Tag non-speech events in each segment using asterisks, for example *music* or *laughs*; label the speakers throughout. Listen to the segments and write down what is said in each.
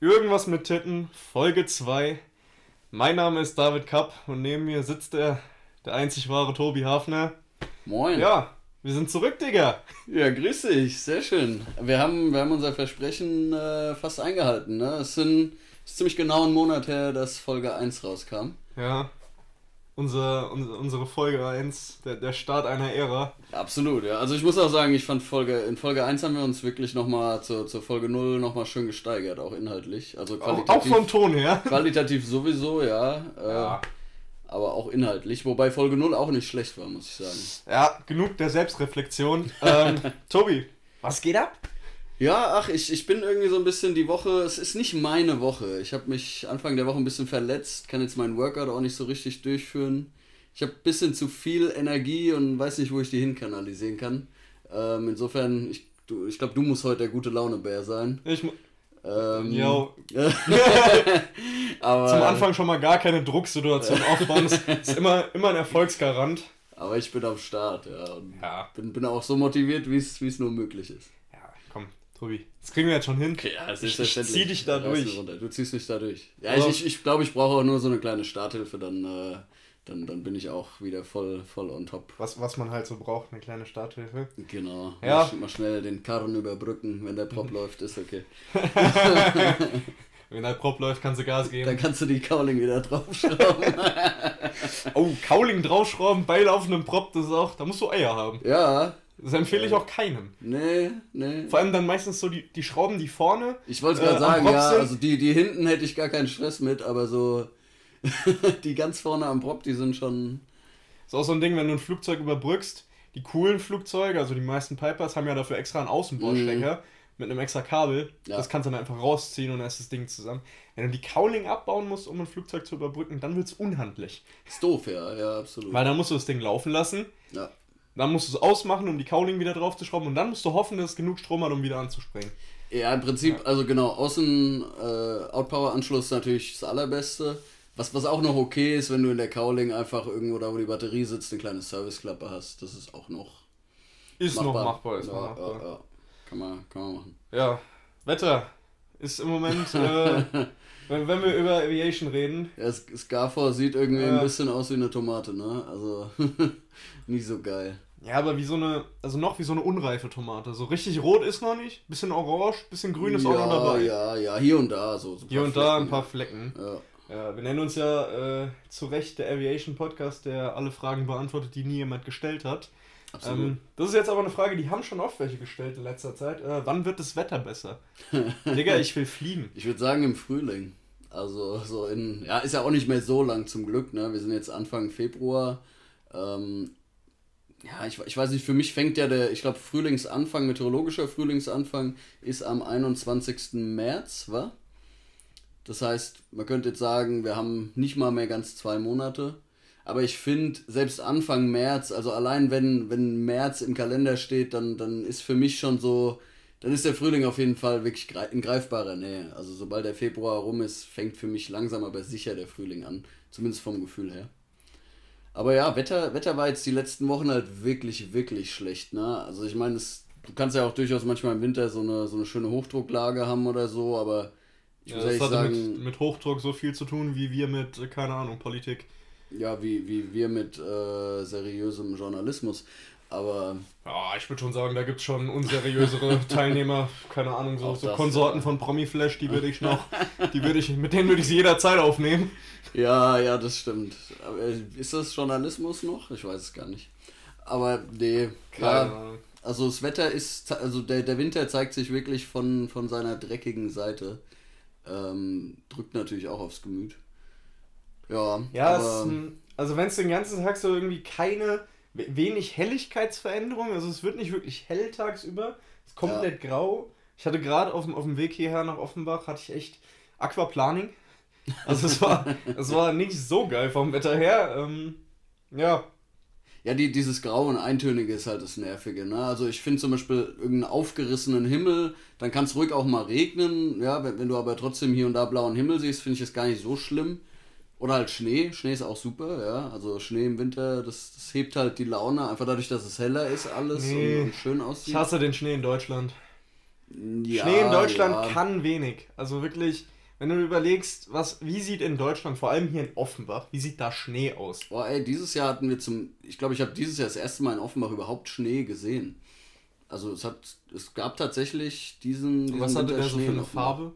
Speaker 1: Irgendwas mit Titten, Folge 2. Mein Name ist David Kapp und neben mir sitzt der, der einzig wahre Tobi Hafner.
Speaker 2: Moin.
Speaker 1: Ja, wir sind zurück, Digga.
Speaker 2: Ja, grüß dich, sehr schön. Wir haben, wir haben unser Versprechen äh, fast eingehalten. Ne? Es sind, es ist ziemlich genau ein Monat her, dass Folge 1 rauskam.
Speaker 1: Ja, unser, unser, unsere Folge 1, der, der Start einer Ära.
Speaker 2: Absolut, ja. Also ich muss auch sagen, ich fand Folge, in Folge 1 haben wir uns wirklich nochmal zur, zur Folge 0 nochmal schön gesteigert, auch inhaltlich. Also
Speaker 1: Auch,
Speaker 2: qualitativ.
Speaker 1: auch vom Ton her. *laughs*
Speaker 2: Qualitativ sowieso, ja. Äh,
Speaker 1: Ja.
Speaker 2: Aber auch inhaltlich. Wobei Folge 0 auch nicht schlecht war, muss ich sagen.
Speaker 1: Ja, genug der Selbstreflexion. Ähm, *laughs* Tobi, was geht ab?
Speaker 2: Ja, ach, ich, ich bin irgendwie so ein bisschen die Woche, es ist nicht meine Woche. Ich habe mich Anfang der Woche ein bisschen verletzt, kann jetzt meinen Workout auch nicht so richtig durchführen. Ich habe ein bisschen zu viel Energie und weiß nicht, wo ich die hinkanalisieren kann. Ähm, insofern, ich, du, ich glaube, du musst heute der gute Laune-Bär sein.
Speaker 1: Ich,
Speaker 2: Ähm,
Speaker 1: yo, *laughs*
Speaker 2: aber,
Speaker 1: zum Anfang schon mal gar keine Drucksituation *laughs* aufbauen. Das ist immer, immer ein Erfolgsgarant.
Speaker 2: Aber ich bin am Start, ja. Und
Speaker 1: Ja.
Speaker 2: bin, bin auch so motiviert, wie es nur möglich ist.
Speaker 1: Ja, Tobi, das kriegen wir jetzt schon hin.
Speaker 2: Ja, das
Speaker 1: Ich- zieh dich da durch.
Speaker 2: Du ziehst mich da durch. Ja, ich, ich, ich glaube, ich brauche auch nur so eine kleine Starthilfe, dann, äh, dann, dann bin ich auch wieder voll, voll on top.
Speaker 1: Was, was man halt so braucht, eine kleine Starthilfe.
Speaker 2: Genau.
Speaker 1: Ja.
Speaker 2: Mal, mal schnell den Karren überbrücken, wenn der Prop *laughs* läuft, ist okay.
Speaker 1: Wenn der Prop läuft, kannst du Gas
Speaker 2: Dann
Speaker 1: geben.
Speaker 2: kannst du die Cowling wieder draufschrauben. *laughs*
Speaker 1: Oh, Cowling draufschrauben bei laufendem Prop, das ist auch, da musst du Eier haben.
Speaker 2: ja,
Speaker 1: Das empfehle ich auch keinem.
Speaker 2: nee, nee.
Speaker 1: Vor allem dann meistens so die, die Schrauben, die vorne.
Speaker 2: Ich wollte
Speaker 1: äh,
Speaker 2: gerade
Speaker 1: am
Speaker 2: sagen, ja,
Speaker 1: sind.
Speaker 2: also die, die hinten hätte ich gar keinen Stress mit, aber so *laughs* die ganz vorne am Prop, die sind schon.
Speaker 1: Ist auch so ein Ding, wenn du ein Flugzeug überbrückst. Die coolen Flugzeuge, also die meisten Pipers, haben ja dafür extra einen Außenbordstecker mit einem extra Kabel.
Speaker 2: Mhm. Ja.
Speaker 1: Das kannst du dann einfach rausziehen und dann ist das Ding zusammen. Wenn du die Cowling abbauen musst, um ein Flugzeug zu überbrücken, dann wird es unhandlich.
Speaker 2: Ist doof, ja, ja, absolut.
Speaker 1: Weil dann musst du das Ding laufen lassen,
Speaker 2: Ja.
Speaker 1: Dann musst du es ausmachen, um die Cowling wieder drauf zu schrauben und dann musst du hoffen, dass es genug Strom hat, um wieder anzuspringen.
Speaker 2: Ja, im Prinzip, also genau, Außen äh, Outpower-Anschluss ist natürlich das allerbeste. Was, was auch noch okay ist, wenn du in der Cowling einfach irgendwo da, wo die Batterie sitzt, eine kleine Serviceklappe hast. Das ist auch noch
Speaker 1: Ist noch
Speaker 2: machbar.
Speaker 1: machbar, ist
Speaker 2: ja,
Speaker 1: noch machbar.
Speaker 2: Ja, ja. Kann, man, kann man machen.
Speaker 1: Ja, Wetter ist im Moment, äh, *laughs* wenn, wenn wir über Aviation reden,
Speaker 2: Ja, Scarfor sieht irgendwie
Speaker 1: Ja.
Speaker 2: ein bisschen aus wie eine Tomate, ne? Also *laughs* nicht so geil.
Speaker 1: Ja, aber wie so eine, also noch wie so eine unreife Tomate. So richtig rot ist noch nicht, bisschen orange, bisschen grün ist
Speaker 2: ja,
Speaker 1: auch noch dabei.
Speaker 2: Ja, ja, hier und da. So, so
Speaker 1: Hier und da ein
Speaker 2: Flecken.
Speaker 1: paar Flecken.
Speaker 2: Ja.
Speaker 1: Ja, wir nennen uns ja äh, zu Recht der Aviation Podcast, der alle Fragen beantwortet, die nie jemand gestellt hat.
Speaker 2: Absolut.
Speaker 1: Ähm, das ist jetzt aber eine Frage, die haben schon oft welche gestellt in letzter Zeit. Äh, wann wird das Wetter besser? *laughs* Digga, ich will fliegen.
Speaker 2: Ich würde sagen im Frühling. Also so in, ja, ist ja auch nicht mehr so lang zum Glück, ne? Wir sind jetzt Anfang Februar. Ähm, ja, ich, ich weiß nicht, für mich fängt ja der, ich glaube, Frühlingsanfang, meteorologischer Frühlingsanfang ist am 21. März, wa? Das heißt, man könnte jetzt sagen, wir haben nicht mal mehr ganz zwei Monate. Aber ich finde, selbst Anfang März, also allein wenn, wenn März im Kalender steht, dann, dann ist für mich schon so, dann ist der Frühling auf jeden Fall wirklich in greifbarer Nähe. Also sobald der Februar rum ist, fängt für mich langsam aber sicher der Frühling an. Zumindest vom Gefühl her. Aber ja, Wetter, Wetter war jetzt die letzten Wochen halt wirklich, wirklich schlecht. Ne? Also ich meine, es- du kannst ja auch durchaus manchmal im Winter so eine, so eine schöne Hochdrucklage haben oder so, aber ich
Speaker 1: Ja,
Speaker 2: muss
Speaker 1: das hatte
Speaker 2: sagen,
Speaker 1: mit, mit Hochdruck so viel zu tun, wie wir mit, äh, keine Ahnung, Politik.
Speaker 2: ja, wie, wie wir mit äh, seriösem Journalismus. Aber
Speaker 1: Ja, ich würde schon sagen, da gibt es schon unseriösere *laughs* Teilnehmer, keine Ahnung, so, so Konsorten
Speaker 2: ja.
Speaker 1: von Promiflash, die würde ich noch, *laughs* die würde ich, mit denen würde ich sie jederzeit aufnehmen.
Speaker 2: Ja, ja, das stimmt. Aber äh, ist das Journalismus noch? Ich weiß es gar nicht. Aber nee,
Speaker 1: Keine
Speaker 2: ja, also das Wetter ist, also der, der Winter zeigt sich wirklich von, von seiner dreckigen Seite. Ähm, drückt natürlich auch aufs Gemüt. Ja,
Speaker 1: Ja, es,
Speaker 2: aber,
Speaker 1: m, also wenn es den ganzen Tag so irgendwie keine, wenig Helligkeitsveränderung, also es wird nicht wirklich hell tagsüber, es ist komplett grau. Ich hatte gerade auf dem, auf dem Weg hierher nach Offenbach, hatte ich echt Aquaplaning. Also es war, *laughs* es war nicht so geil vom Wetter her. Ähm, ja,
Speaker 2: Ja, die, dieses Grau und Eintönige ist halt das Nervige. Ne? Also ich finde zum Beispiel irgendeinen aufgerissenen Himmel, dann kann es ruhig auch mal regnen. Ja, wenn, wenn du aber trotzdem hier und da blauen Himmel siehst, finde ich es gar nicht so schlimm. Oder halt Schnee. Schnee ist auch super, ja. Also Schnee im Winter, das, das hebt halt die Laune. Einfach dadurch, dass es heller ist alles
Speaker 1: Nee.
Speaker 2: und, und schön
Speaker 1: ich
Speaker 2: aussieht.
Speaker 1: hasse den Schnee in Deutschland. Ja, Schnee in Deutschland ja. kann wenig. Also wirklich, wenn du überlegst, was, wie sieht in Deutschland, vor allem hier in Offenbach, wie sieht da Schnee aus?
Speaker 2: Boah, ey, dieses Jahr hatten wir zum, ich glaube, ich habe dieses Jahr das erste Mal in Offenbach überhaupt Schnee gesehen. Also es hat, es gab tatsächlich diesen. diesen was hatte der so für eine Farbe?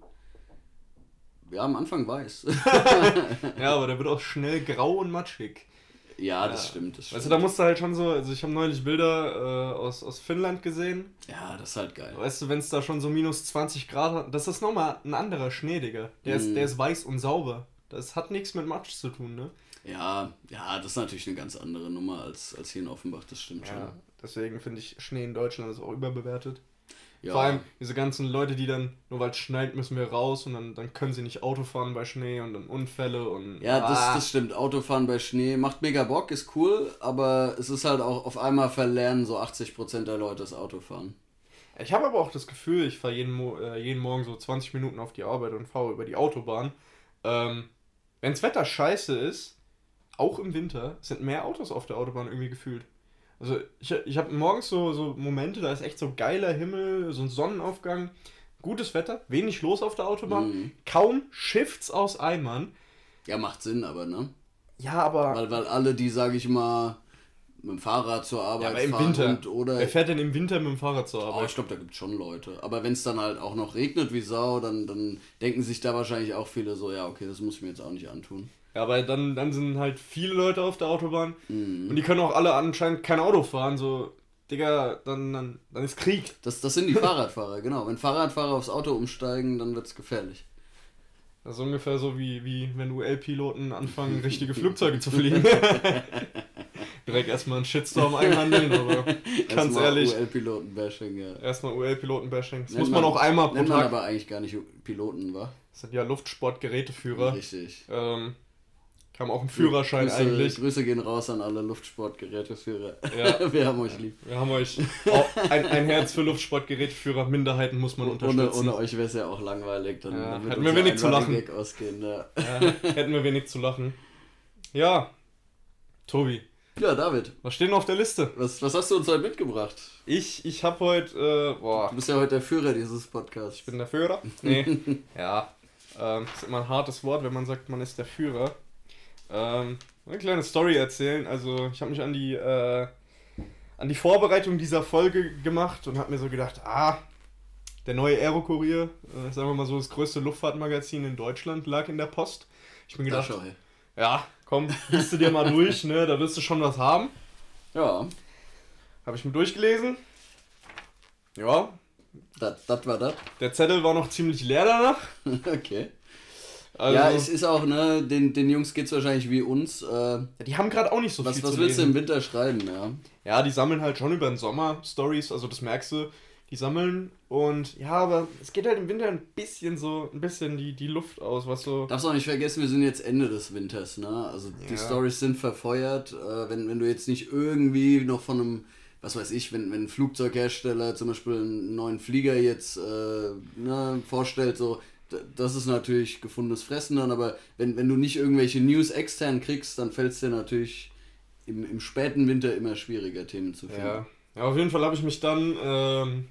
Speaker 2: Ja, am Anfang weiß. *laughs*
Speaker 1: ja, aber der wird auch schnell grau und matschig.
Speaker 2: Ja, das ja. stimmt. Das
Speaker 1: stimmt. Weißt du, da musst du halt schon so, also ich habe neulich Bilder äh, aus, aus Finnland gesehen.
Speaker 2: Ja, das ist halt geil.
Speaker 1: Weißt du, wenn es da schon so minus 20 Grad hat, das ist nochmal ein anderer Schnee, Digga. Der, mm. ist, der ist weiß und sauber. Das hat nichts mit Matsch zu tun, ne?
Speaker 2: Ja, ja, das ist natürlich eine ganz andere Nummer als, als hier in Offenbach, das stimmt ja, schon.
Speaker 1: Deswegen finde ich Schnee in Deutschland ist auch überbewertet. Ja. Vor allem diese ganzen Leute, die dann, nur weil es schneit, müssen wir raus und dann, dann können sie nicht Auto fahren bei Schnee und dann Unfälle und.
Speaker 2: Ja, ah. das, das stimmt. Autofahren bei Schnee macht mega Bock, ist cool, aber es ist halt auch auf einmal verlernen so 80% der Leute das Autofahren.
Speaker 1: Ich habe aber auch das Gefühl, ich fahre jeden, äh, jeden Morgen so 20 Minuten auf die Arbeit und fahre über die Autobahn. Ähm, das Wetter scheiße ist, auch im Winter, sind mehr Autos auf der Autobahn irgendwie gefühlt. Also ich, ich habe morgens so, so Momente, da ist echt so geiler Himmel, so ein Sonnenaufgang, gutes Wetter, wenig los auf der Autobahn, mhm. kaum Shifts aus Eimern.
Speaker 2: Ja, macht Sinn, aber ne?
Speaker 1: Ja, aber.
Speaker 2: Weil, weil alle, die, sage ich mal, mit dem Fahrrad zur Arbeit ja, aber
Speaker 1: im fahren Winter. Und, oder Wer fährt denn im Winter mit dem Fahrrad zur Arbeit?
Speaker 2: Oh, ich glaube, da gibt es schon Leute. Aber wenn es dann halt auch noch regnet wie Sau, dann, dann denken sich da wahrscheinlich auch viele so, ja, okay, das muss ich mir jetzt auch nicht antun.
Speaker 1: Ja, aber dann, dann sind halt viele Leute auf der Autobahn mhm. und die können auch alle anscheinend kein Auto fahren. So, Digga, dann, dann, dann ist Krieg.
Speaker 2: Das, das sind die Fahrradfahrer, genau. Wenn Fahrradfahrer aufs Auto umsteigen, dann wird es gefährlich.
Speaker 1: Das ist ungefähr so wie, wie wenn UL-Piloten anfangen, *laughs* richtige Flugzeuge zu fliegen. *laughs* Direkt erstmal einen Shitstorm einhandeln, aber *laughs* ganz ehrlich.
Speaker 2: UL-Piloten-Bashing, ja.
Speaker 1: Erstmal UL-Piloten-Bashing. Das nennt muss man, man auch einmal
Speaker 2: pro Tag. man aber eigentlich gar nicht Piloten, wa?
Speaker 1: Das sind ja Luftsportgeräteführer.
Speaker 2: Richtig.
Speaker 1: Ähm, haben auch einen Führerschein
Speaker 2: Grüße,
Speaker 1: eigentlich.
Speaker 2: Grüße gehen raus an alle Luftsportgeräteführer. Ja. *laughs* wir haben euch lieb.
Speaker 1: Wir haben euch ein, ein Herz für Luftsportgeräteführer. Minderheiten muss man unterstützen.
Speaker 2: Ohne, ohne euch wäre es ja auch langweilig. Dann,
Speaker 1: ja. Hätten wir wenig zu lachen. Ausgehen, ja. Hätten wir wenig zu lachen. Ja, Tobi.
Speaker 2: Ja, David.
Speaker 1: Was steht noch auf der Liste?
Speaker 2: Was, was hast du uns heute mitgebracht?
Speaker 1: Ich, ich habe heute, äh, boah.
Speaker 2: Du bist ja heute der Führer dieses Podcasts.
Speaker 1: Ich bin der Führer? Nee. *laughs* ja. Ähm, ist immer ein hartes Wort, wenn man sagt, man ist der Führer. Ähm, eine kleine Story erzählen. Also ich habe mich an die äh, an die Vorbereitung dieser Folge gemacht und habe mir so gedacht, ah, der neue Aerokurier, äh, sagen wir mal so das größte Luftfahrtmagazin in Deutschland, lag in der Post. Ich bin gedacht, ja, komm, liest du dir mal durch, ne? Da wirst du schon was haben.
Speaker 2: Ja.
Speaker 1: Habe ich mir durchgelesen. Ja.
Speaker 2: Das war das.
Speaker 1: Der Zettel war noch ziemlich leer danach. *laughs*
Speaker 2: okay. Also, ja, es ist auch, ne, den, den Jungs es wahrscheinlich wie uns. Äh, ja,
Speaker 1: die haben gerade auch nicht so
Speaker 2: was,
Speaker 1: viel
Speaker 2: was zu willst du im Winter schreiben, ja?
Speaker 1: Ja, die sammeln halt schon über den Sommer Stories, also das merkst du, die sammeln und ja, aber es geht halt im Winter ein bisschen so, ein bisschen die, die Luft aus, was so.
Speaker 2: Darfst auch nicht vergessen, wir sind jetzt Ende des Winters, ne? Also ja. die Stories sind verfeuert. Äh, wenn, wenn du jetzt nicht irgendwie noch von einem was weiß ich, wenn, wenn ein Flugzeughersteller zum Beispiel einen neuen Flieger jetzt äh, ne, vorstellt, so, das ist natürlich gefundenes Fressen dann, aber wenn, wenn du nicht irgendwelche News extern kriegst, dann fällt es dir natürlich im, im späten Winter immer schwieriger, Themen zu finden.
Speaker 1: Ja, ja auf jeden Fall habe ich mich dann, ähm,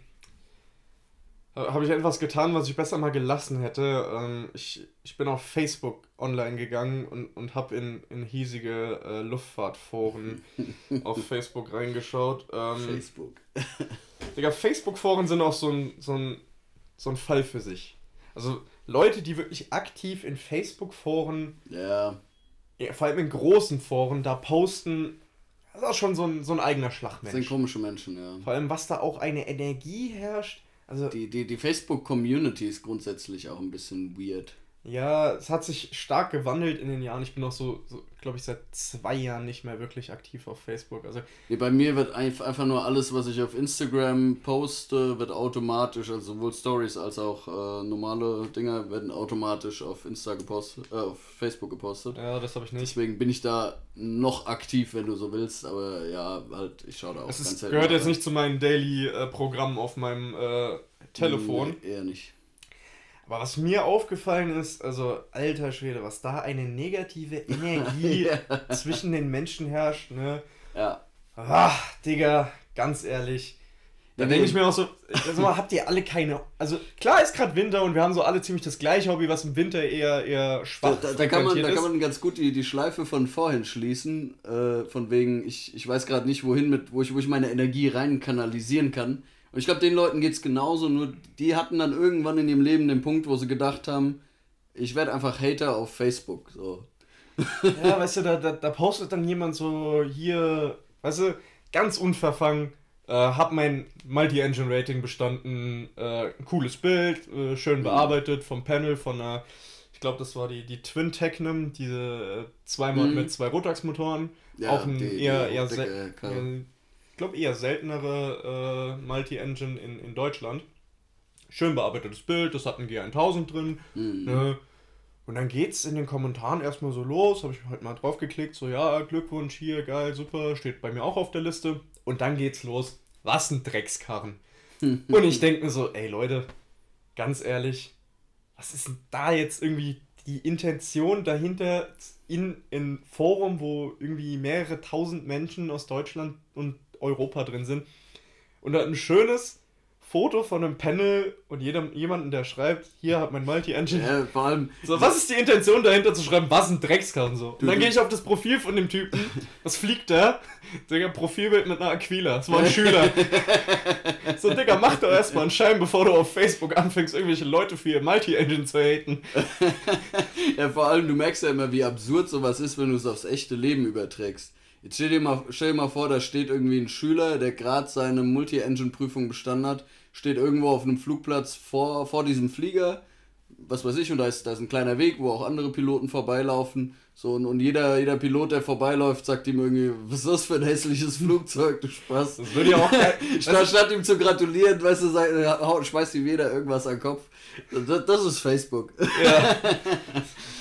Speaker 1: habe ich etwas getan, was ich besser mal gelassen hätte. Ähm, ich, ich bin auf Facebook online gegangen und, und habe in, in hiesige äh, Luftfahrtforen *laughs* auf Facebook reingeschaut. Ähm,
Speaker 2: Facebook.
Speaker 1: Digga, Facebook-Foren sind auch so ein, so, ein, so ein Fall für sich. Also Leute, die wirklich aktiv in Facebook-Foren,
Speaker 2: ja.
Speaker 1: vor allem in großen Foren, da posten, das ist auch schon so ein, so ein eigener Schlagmensch.
Speaker 2: Das sind komische Menschen, ja.
Speaker 1: Vor allem, was da auch eine Energie herrscht. Also
Speaker 2: die die, die Facebook-Community ist grundsätzlich auch ein bisschen weird.
Speaker 1: Ja, es hat sich stark gewandelt in den Jahren. Ich bin auch so, so glaube ich, seit zwei Jahren nicht mehr wirklich aktiv auf Facebook. Also
Speaker 2: nee, bei mir wird einfach nur alles, was ich auf Instagram poste, wird automatisch, also sowohl Stories als auch äh, normale Dinger werden automatisch auf Insta gepostet, äh, auf Facebook gepostet.
Speaker 1: Ja, das habe ich nicht.
Speaker 2: Deswegen bin ich da noch aktiv, wenn du so willst, aber ja, halt, ich schaue da auch
Speaker 1: es ganz ist, gehört jetzt nicht zu meinem Daily-Programm äh, auf meinem äh, Telefon.
Speaker 2: Nee, eher nicht.
Speaker 1: Aber was mir aufgefallen ist, also alter Schwede, was da eine negative *laughs* Energie ja. zwischen den Menschen herrscht, ne?
Speaker 2: Ja.
Speaker 1: Ach, Digga, ganz ehrlich. Da denke ich mir auch so, also habt ihr alle keine. Also klar ist gerade Winter und wir haben so alle ziemlich das gleiche Hobby, was im Winter eher, eher schwach
Speaker 2: da, da, da kann man Da kann man ganz gut die, die Schleife von vorhin schließen. Äh, von wegen, ich, ich weiß gerade nicht, wohin mit, wo ich, wo ich meine Energie rein kanalisieren kann. Und ich glaube, den Leuten geht es genauso, nur die hatten dann irgendwann in ihrem Leben den Punkt, wo sie gedacht haben, ich werde einfach Hater auf Facebook. So.
Speaker 1: Ja, weißt du, da, da, da postet dann jemand so hier, weißt du, ganz unverfangen äh, hab mein Multi-Engine-Rating bestanden. Äh, cooles Bild, äh, schön mhm. bearbeitet vom Panel von einer, ich glaube, das war die, die Twin Technum, diese äh, zweimal mhm. mit zwei Rotax-Motoren. Ja, auch ein die, eher, die eher, sel ich glaube, eher seltenere äh, Multi-Engine in, in Deutschland. Schön bearbeitetes Bild, das hat ein G1000 drin. Mhm. Ne? Und dann geht's in den Kommentaren erstmal so los, habe ich halt mal drauf geklickt, so ja, Glückwunsch hier, geil, super, steht bei mir auch auf der Liste. Und dann geht's los. Was ein Dreckskarren. *laughs* und ich denke mir so, ey Leute, ganz ehrlich, was ist denn da jetzt irgendwie die Intention dahinter in ein Forum, wo irgendwie mehrere tausend Menschen aus Deutschland und Europa drin sind und da ein schönes Foto von einem Panel und jedem, jemanden, der schreibt, hier hat mein Multi-Engine. Ja, vor allem. So, was ist die Intention dahinter zu schreiben, was ein Dreckskarren so? Und dann gehe ich auf das Profil von dem Typen, was fliegt da? Digga, Profilbild mit einer Aquila. Das war ein *laughs* Schüler. so, Digga, mach doch erstmal einen Schein, bevor du auf Facebook anfängst, irgendwelche Leute für ihr Multi-Engine zu haten. *laughs*
Speaker 2: ja, vor allem, du merkst ja immer, wie absurd sowas ist, wenn du es aufs echte Leben überträgst. Jetzt stell dir, mal, stell dir mal vor, da steht irgendwie ein Schüler, der gerade seine Multi-Engine-Prüfung bestanden hat steht irgendwo auf einem Flugplatz vor, vor diesem Flieger, was weiß ich, und da ist, da ist ein kleiner Weg, wo auch andere Piloten vorbeilaufen. So, und, und jeder, jeder Pilot, der vorbeiläuft, sagt ihm irgendwie, was ist das für ein hässliches Flugzeug, du Spaß. Das würde ja auch *laughs* statt, statt ihm zu gratulieren, weißt du, sagt, schmeißt ihm jeder irgendwas an den Kopf. Das, das ist Facebook. Ja.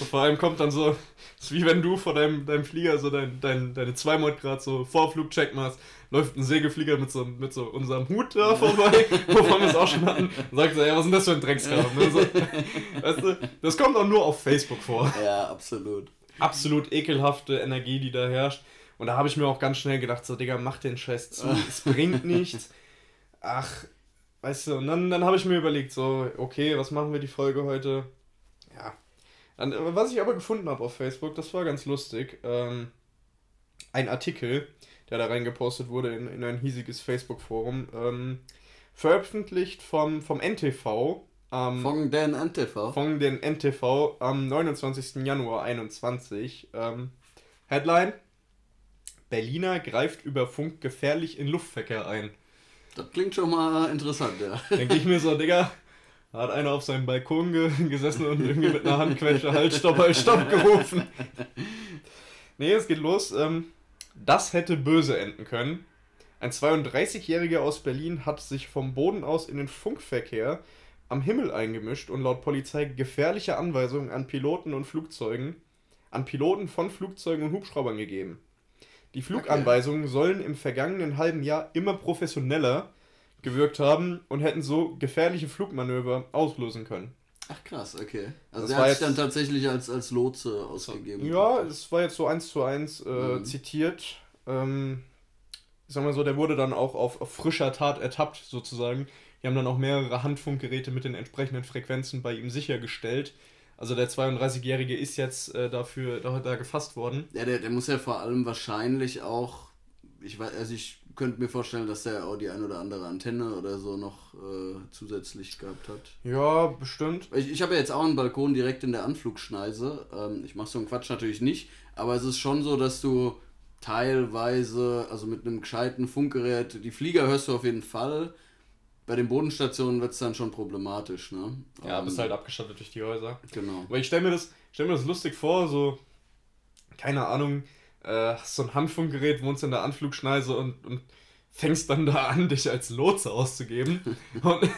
Speaker 2: *laughs*
Speaker 1: vor allem kommt dann so, ist wie wenn du vor deinem, deinem Flieger so dein, dein, deine 2 Mod Grad so Vorflugcheck machst läuft ein Segelflieger mit so, mit so unserem Hut da vorbei, *laughs* wovon wir es auch schon hatten, und sagt so, ja, was ist denn das für ein Dreckskram? Ne? So, *laughs* weißt du, das kommt auch nur auf Facebook vor.
Speaker 2: Ja, absolut.
Speaker 1: Absolut ekelhafte Energie, die da herrscht. Und da habe ich mir auch ganz schnell gedacht, so, Digga, mach den Scheiß zu, *laughs* es bringt nichts. Ach, weißt du, und dann, dann habe ich mir überlegt, so, okay, was machen wir die Folge heute? Ja. Was ich aber gefunden habe auf Facebook, das war ganz lustig. Ähm, ein Artikel, der da reingepostet wurde in, in ein hiesiges Facebook-Forum, ähm, veröffentlicht vom, vom NTV.
Speaker 2: Ähm, von den NTV?
Speaker 1: Von den NTV am 29. Januar 21. Ähm, Headline: Berliner greift über Funk gefährlich in Luftverkehr ein.
Speaker 2: Das klingt schon mal interessant, ja.
Speaker 1: Denke ich mir so, Digga, da hat einer auf seinem Balkon ge *laughs* gesessen und irgendwie mit einer Handquetsche Halt, Stopp, Halt, Stopp gerufen. *laughs* Nee, es geht los. Ähm, das hätte böse enden können. Ein 32-Jähriger aus Berlin hat sich vom Boden aus in den Funkverkehr am Himmel eingemischt und laut Polizei gefährliche Anweisungen an Piloten und Flugzeugen, an Piloten von Flugzeugen und Hubschraubern gegeben. Die Fluganweisungen okay. sollen im vergangenen halben Jahr immer professioneller gewirkt haben und hätten so gefährliche Flugmanöver auslösen können.
Speaker 2: Ach krass, okay. Also das er hat sich dann tatsächlich als, als Lotse ausgegeben.
Speaker 1: Ja, es war jetzt so eins zu eins äh, mhm. zitiert. Ähm, ich sag mal so, der wurde dann auch auf, auf frischer Tat ertappt, sozusagen. Die haben dann auch mehrere Handfunkgeräte mit den entsprechenden Frequenzen bei ihm sichergestellt. Also der 32-Jährige ist jetzt äh, dafür da, da gefasst worden.
Speaker 2: Ja, der, der muss ja vor allem wahrscheinlich auch, ich weiß, also ich könnte mir vorstellen, dass der auch die ein oder andere Antenne oder so noch äh, zusätzlich gehabt hat.
Speaker 1: Ja, bestimmt.
Speaker 2: Ich, ich habe ja jetzt auch einen Balkon direkt in der Anflugschneise. Ähm, ich mache so einen Quatsch natürlich nicht, aber es ist schon so, dass du teilweise, also mit einem gescheiten Funkgerät, die Flieger hörst du auf jeden Fall. Bei den Bodenstationen wird es dann schon problematisch, ne?
Speaker 1: Ja, ähm, bist halt abgestattet durch die Häuser.
Speaker 2: Genau.
Speaker 1: Aber ich stelle mir, das, stell mir das lustig vor, so, keine Ahnung, äh, hast so ein Handfunkgerät, wohnst in der Anflugschneise und, und fängst dann da an, dich als Lotse auszugeben. *laughs* und,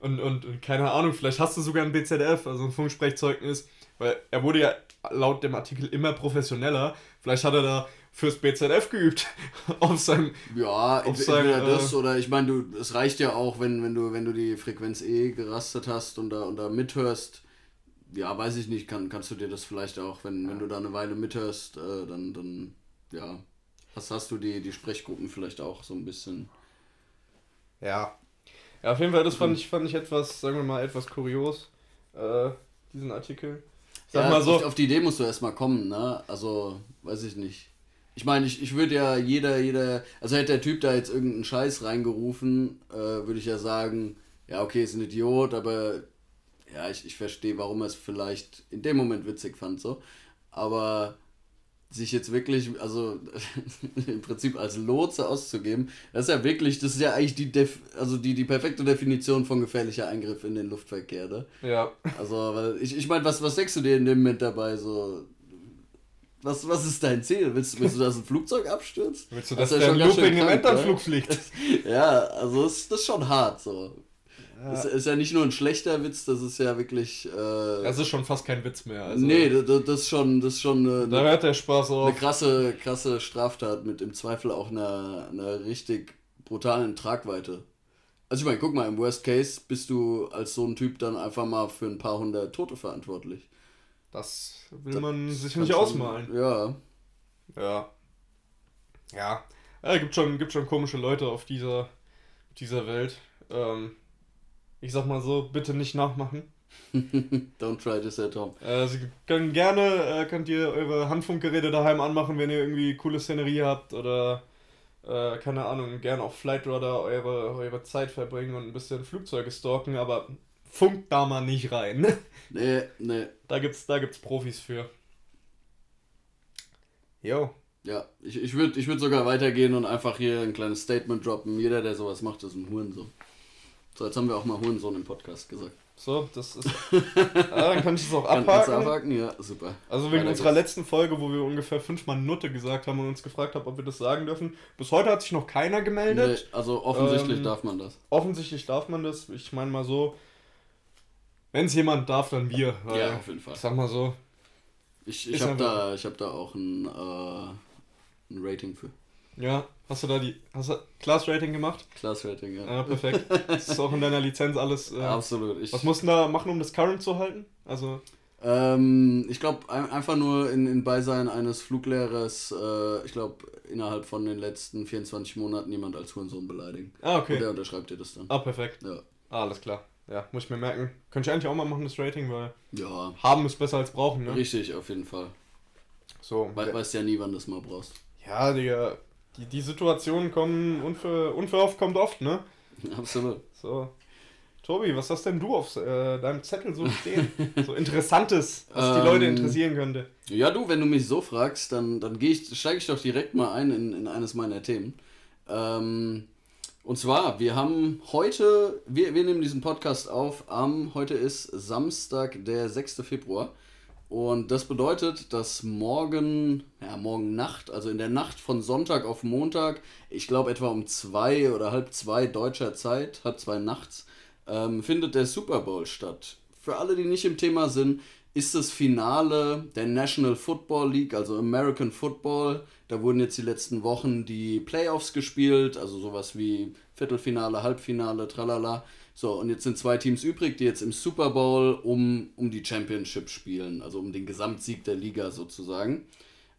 Speaker 1: und, und, und, keine Ahnung, vielleicht hast du sogar ein BZF, also ein Funksprechzeugnis, weil er wurde ja laut dem Artikel immer professioneller. Vielleicht hat er da fürs BZF geübt *laughs* auf seinem
Speaker 2: ja auf seinem, äh, das oder ich meine du es reicht ja auch wenn wenn du wenn du die Frequenz E gerastet hast und da und da mithörst ja, weiß ich nicht, kann, kannst du dir das vielleicht auch, wenn, ja. wenn du da eine Weile mithörst, äh, dann, dann, ja, hast, hast du die, die Sprechgruppen vielleicht auch so ein bisschen.
Speaker 1: Ja, Ja, auf jeden Fall, das fand ich, fand ich etwas, sagen wir mal, etwas kurios, äh, diesen Artikel.
Speaker 2: Sag ja, mal so. Auf, die Idee musst du erstmal kommen, ne? Also, weiß ich nicht. Ich meine, ich, ich würde ja jeder, jeder, also hätte der Typ da jetzt irgendeinen Scheiß reingerufen, äh, würde ich ja sagen, ja, okay, ist ein Idiot, aber ja, ich, ich verstehe, warum er es vielleicht in dem Moment witzig fand, so. Aber sich jetzt wirklich, also *laughs* im Prinzip als Lotse auszugeben, das ist ja wirklich, das ist ja eigentlich die, Def also die, die perfekte Definition von gefährlicher Eingriff in den Luftverkehr, ne? Ja. Also, ich, ich meine, was, was denkst du dir in dem Moment dabei, so, was, was ist dein Ziel? Willst, willst du, dass ein Flugzeug abstürzt? Willst du, dass das der Looping im Endanflug ne? fliegt? *laughs* ja, also das, das ist schon hart, so. Ja. Das ist ja nicht nur ein schlechter Witz, das ist ja wirklich. Äh,
Speaker 1: das ist schon fast kein Witz mehr. Also
Speaker 2: nee, das, das, ist schon, das ist schon eine,
Speaker 1: da hört der Spaß auf.
Speaker 2: Eine krasse, krasse Straftat mit im Zweifel auch einer, einer richtig brutalen Tragweite. Also ich meine, guck mal, im Worst Case bist du als so ein Typ dann einfach mal für ein paar hundert Tote verantwortlich.
Speaker 1: Das will das man sich nicht ausmalen.
Speaker 2: Ja.
Speaker 1: Ja. Ja. Ja, gibt schon, gibt schon komische Leute auf dieser, dieser Welt. Ähm, ich sag mal so, bitte nicht nachmachen. *laughs*
Speaker 2: Don't try this at home.
Speaker 1: Äh, Sie können gerne, äh, könnt ihr eure Handfunkgeräte daheim anmachen, wenn ihr irgendwie coole Szenerie habt oder äh, keine Ahnung, gerne auf Flightrudder eure, eure Zeit verbringen und ein bisschen Flugzeuge stalken, aber funkt da mal nicht rein. *laughs*
Speaker 2: nee, nee.
Speaker 1: Da gibt's, da gibt's Profis für. Jo.
Speaker 2: Ja, ich, ich würde ich würd sogar weitergehen und einfach hier ein kleines Statement droppen. Jeder, der sowas macht, ist ein Hurensohn. So, jetzt haben wir auch mal Hurensohn im Podcast gesagt.
Speaker 1: So, das ist. *laughs* ah, dann kann ich das auch abhaken.
Speaker 2: abhaken? Ja, super.
Speaker 1: Also wegen Weiter unserer geht's. letzten Folge, wo wir ungefähr fünfmal Nutte gesagt haben und uns gefragt haben, ob wir das sagen dürfen. Bis heute hat sich noch keiner gemeldet.
Speaker 2: Nee, also offensichtlich ähm, darf man das.
Speaker 1: Offensichtlich darf man das. Ich meine mal so, wenn es jemand darf, dann wir.
Speaker 2: ja, auf jeden Fall.
Speaker 1: Ich sag mal so.
Speaker 2: Ich, ich habe da, hab da auch ein, äh, ein Rating für.
Speaker 1: Ja, hast du da die hast du Class Rating gemacht?
Speaker 2: Class Rating, ja.
Speaker 1: Ja, perfekt. Das ist auch in deiner Lizenz alles.
Speaker 2: Äh, Absolut.
Speaker 1: Ich, was musst du da machen, um das Current zu halten? Also.
Speaker 2: Ähm, ich glaube, ein, einfach nur in, in Beisein eines Fluglehrers, äh, ich glaube, innerhalb von den letzten 24 Monaten jemand als Hurensohn beleidigen.
Speaker 1: Ah, okay. Und
Speaker 2: der unterschreibt dir das dann.
Speaker 1: Ah, perfekt.
Speaker 2: Ja.
Speaker 1: Ah, alles klar. Ja, muss ich mir merken. Könnte ich eigentlich auch mal machen, das Rating, weil.
Speaker 2: Ja.
Speaker 1: Haben ist besser als brauchen, ne?
Speaker 2: Richtig, auf jeden Fall.
Speaker 1: So.
Speaker 2: We weißt ja nie, wann du das mal brauchst.
Speaker 1: Ja, Digga die, die Situationen kommen unver, unverhofft kommt oft, ne?
Speaker 2: Absolut.
Speaker 1: So. Tobi, was hast denn du auf äh, deinem Zettel so stehen? *laughs* so Interessantes, was die Leute ähm, interessieren könnte.
Speaker 2: Ja, du, wenn du mich so fragst, dann, dann ich, steige ich doch direkt mal ein in, in eines meiner Themen. Ähm, und zwar, wir haben heute, wir, wir nehmen diesen Podcast auf am, heute ist Samstag, der 6. Februar. Und das bedeutet, dass morgen, ja, morgen Nacht, also in der Nacht von Sonntag auf Montag, ich glaube etwa um zwei oder halb zwei deutscher Zeit, halb zwei nachts, ähm, findet der Super Bowl statt. Für alle, die nicht im Thema sind, ist das Finale der National Football League, also American Football. Da wurden jetzt die letzten Wochen die Playoffs gespielt, also sowas wie Viertelfinale, Halbfinale, tralala. So, und jetzt sind zwei Teams übrig, die jetzt im Super Bowl um, um die Championship spielen, also um den Gesamtsieg der Liga sozusagen.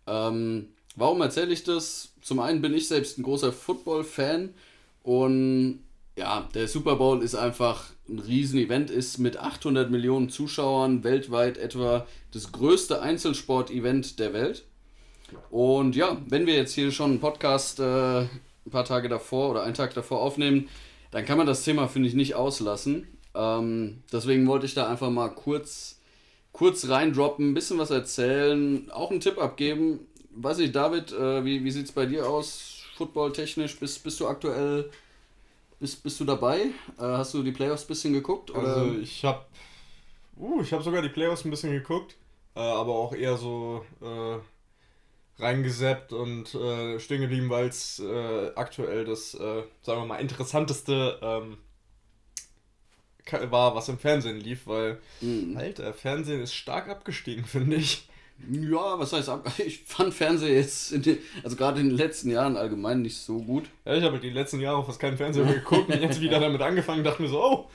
Speaker 2: Ähm, warum erzähle ich das? Zum einen bin ich selbst ein großer Football-Fan und ja, der Super Bowl ist einfach ein Riesen-Event, ist mit 800 Millionen Zuschauern weltweit etwa das größte Einzelsport-Event der Welt. Und ja, wenn wir jetzt hier schon einen Podcast äh, ein paar Tage davor oder einen Tag davor aufnehmen, dann kann man das Thema, finde ich, nicht auslassen. Ähm, deswegen wollte ich da einfach mal kurz, kurz reindroppen, ein bisschen was erzählen, auch einen Tipp abgeben. Weiß ich, David, äh, wie, wie sieht es bei dir aus, footballtechnisch? Bist, bist du aktuell, bist, bist du dabei? Äh, hast du die Playoffs ein bisschen geguckt?
Speaker 1: Oder? Also ich habe uh, ich hab sogar die Playoffs ein bisschen geguckt, äh, aber auch eher so äh, reingeseppt und äh, stehen geblieben, weil es äh, aktuell das, äh, sagen wir mal, interessanteste ähm, war, was im Fernsehen lief, weil, mhm. Alter, Fernsehen ist stark abgestiegen, *laughs* finde ich.
Speaker 2: Ja, was heißt ab? *laughs* Ich fand Fernsehen jetzt, den, also gerade in den letzten Jahren allgemein nicht so gut.
Speaker 1: Ja, ich habe die letzten Jahre fast keinen Fernseher mehr geguckt und jetzt wieder *laughs* damit angefangen, dachte mir so, oh,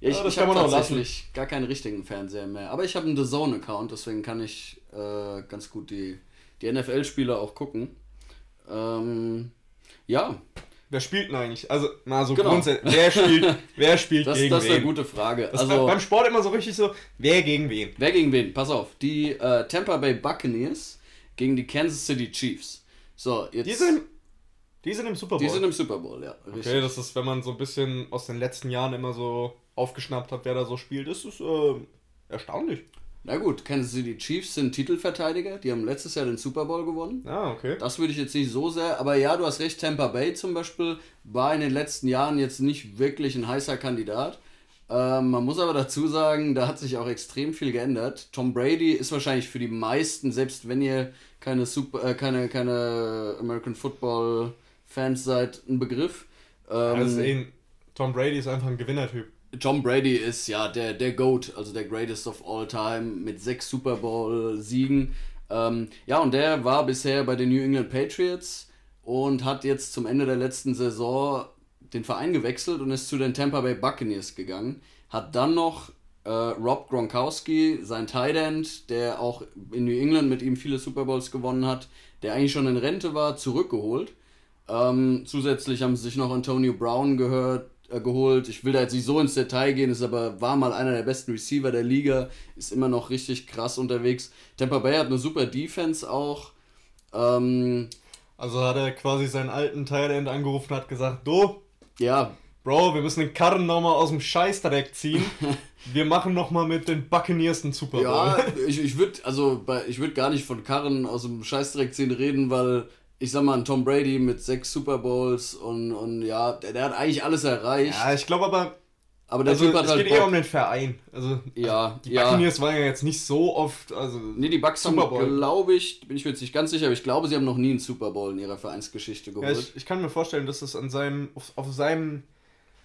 Speaker 2: ja, ich, ja, das ich habe tatsächlich lassen. gar keinen richtigen Fernseher mehr. Aber ich habe einen The Zone-Account, deswegen kann ich äh, ganz gut die die NFL-Spieler auch gucken. Ähm, ja,
Speaker 1: wer spielt denn eigentlich? Also, mal so genau. grundsätzlich, wer spielt, *laughs* wer spielt
Speaker 2: das,
Speaker 1: gegen
Speaker 2: das
Speaker 1: wen?
Speaker 2: Das ist eine gute Frage.
Speaker 1: Das also, beim Sport immer so richtig so, wer gegen wen?
Speaker 2: Wer gegen wen? Pass auf, die äh, Tampa Bay Buccaneers gegen die Kansas City Chiefs. So,
Speaker 1: jetzt... Die sind, die sind im Super Bowl?
Speaker 2: Die sind im Super Bowl, ja.
Speaker 1: Richtig. Okay, das ist, wenn man so ein bisschen aus den letzten Jahren immer so aufgeschnappt hat, wer da so spielt, ist es äh, erstaunlich.
Speaker 2: Na gut, Kansas City Chiefs sind Titelverteidiger, die haben letztes Jahr den Super Bowl gewonnen.
Speaker 1: Ah, okay.
Speaker 2: Das würde ich jetzt nicht so sehr, aber ja, du hast recht, Tampa Bay zum Beispiel war in den letzten Jahren jetzt nicht wirklich ein heißer Kandidat. Ähm, man muss aber dazu sagen, da hat sich auch extrem viel geändert. Tom Brady ist wahrscheinlich für die meisten, selbst wenn ihr keine, Super, äh, keine, keine American Football Fans seid, ein Begriff.
Speaker 1: Ähm, also Tom Brady ist einfach ein Gewinnertyp.
Speaker 2: Tom Brady ist ja der, der GOAT, also der Greatest of All Time mit sechs Super Bowl-Siegen. Ähm, ja, und der war bisher bei den New England Patriots und hat jetzt zum Ende der letzten Saison den Verein gewechselt und ist zu den Tampa Bay Buccaneers gegangen. Hat dann noch äh, Rob Gronkowski, sein Tight End, der auch in New England mit ihm viele Super Bowls gewonnen hat, der eigentlich schon in Rente war, zurückgeholt. Ähm, zusätzlich haben sie sich noch Antonio Brown gehört, geholt. Ich will da jetzt nicht so ins Detail gehen, ist aber war mal einer der besten Receiver der Liga, ist immer noch richtig krass unterwegs. Tampa Bay hat eine super Defense auch. Ähm,
Speaker 1: also hat er quasi seinen alten Teilend angerufen und hat gesagt, du,
Speaker 2: ja,
Speaker 1: Bro, wir müssen den Karren nochmal aus dem Scheißdreck ziehen. *laughs* wir machen nochmal mit den Buccaneers einen Super Bowl.
Speaker 2: Ja, ich, ich würde also ich würde gar nicht von Karren aus dem Scheißdreck ziehen reden, weil ich sag mal, ein Tom Brady mit sechs Super Bowls und, und ja, der, der hat eigentlich alles erreicht.
Speaker 1: Ja, ich glaube aber.
Speaker 2: Aber der
Speaker 1: also,
Speaker 2: Typ hat
Speaker 1: es
Speaker 2: halt
Speaker 1: geht eher um den Verein. Also,
Speaker 2: ja,
Speaker 1: die Buccaneers ja. waren ja jetzt nicht so oft. Also
Speaker 2: nee, die Bucks haben, glaube ich, bin ich mir jetzt nicht ganz sicher, aber ich glaube, sie haben noch nie einen Super Bowl in ihrer Vereinsgeschichte geholt.
Speaker 1: Ja, ich, ich, kann mir vorstellen, dass das an seinem, auf, auf seinem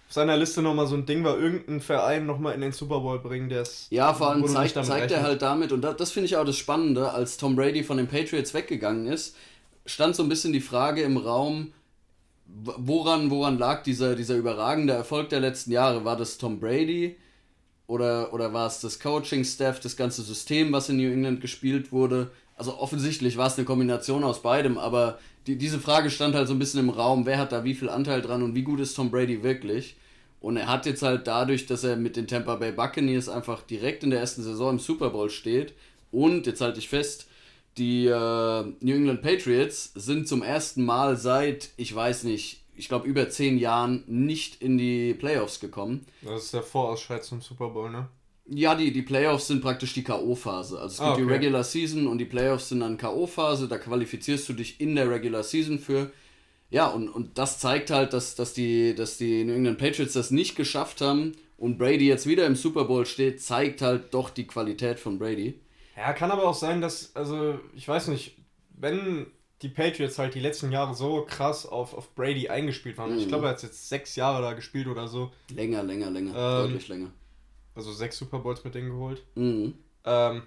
Speaker 1: auf seiner Liste nochmal so ein Ding war, irgendeinen Verein nochmal in den Super Bowl bringen, der es.
Speaker 2: Ja, vor allem zeigt, zeigt er halt damit, und das, das finde ich auch das Spannende, als Tom Brady von den Patriots weggegangen ist, stand so ein bisschen die Frage im Raum, woran, woran lag dieser, dieser überragende Erfolg der letzten Jahre? War das Tom Brady oder, oder war es das Coaching-Staff, das ganze System, was in New England gespielt wurde? Also offensichtlich war es eine Kombination aus beidem, aber die, diese Frage stand halt so ein bisschen im Raum, wer hat da wie viel Anteil dran und wie gut ist Tom Brady wirklich? Und er hat jetzt halt dadurch, dass er mit den Tampa Bay Buccaneers einfach direkt in der ersten Saison im Super Bowl steht und, jetzt halte ich fest, die äh, New England Patriots sind zum ersten Mal seit, ich weiß nicht, ich glaube über zehn Jahren nicht in die Playoffs gekommen.
Speaker 1: Das ist der Vorausscheid zum Super Bowl, ne?
Speaker 2: Ja, die, die Playoffs sind praktisch die K.O.-Phase. Also es gibt ah, okay. die Regular Season und die Playoffs sind dann K.O.-Phase. Da qualifizierst du dich in der Regular Season für. Ja, und, und das zeigt halt, dass, dass, die, dass die New England Patriots das nicht geschafft haben und Brady jetzt wieder im Super Bowl steht, zeigt halt doch die Qualität von Brady.
Speaker 1: Ja, kann aber auch sein, dass, also, ich weiß nicht, wenn die Patriots halt die letzten Jahre so krass auf, auf Brady eingespielt waren, mhm. ich glaube, er hat jetzt sechs Jahre da gespielt oder so.
Speaker 2: Länger, länger, länger, ähm, deutlich länger.
Speaker 1: Also sechs Super Bowls mit denen geholt.
Speaker 2: Mhm.
Speaker 1: Ähm,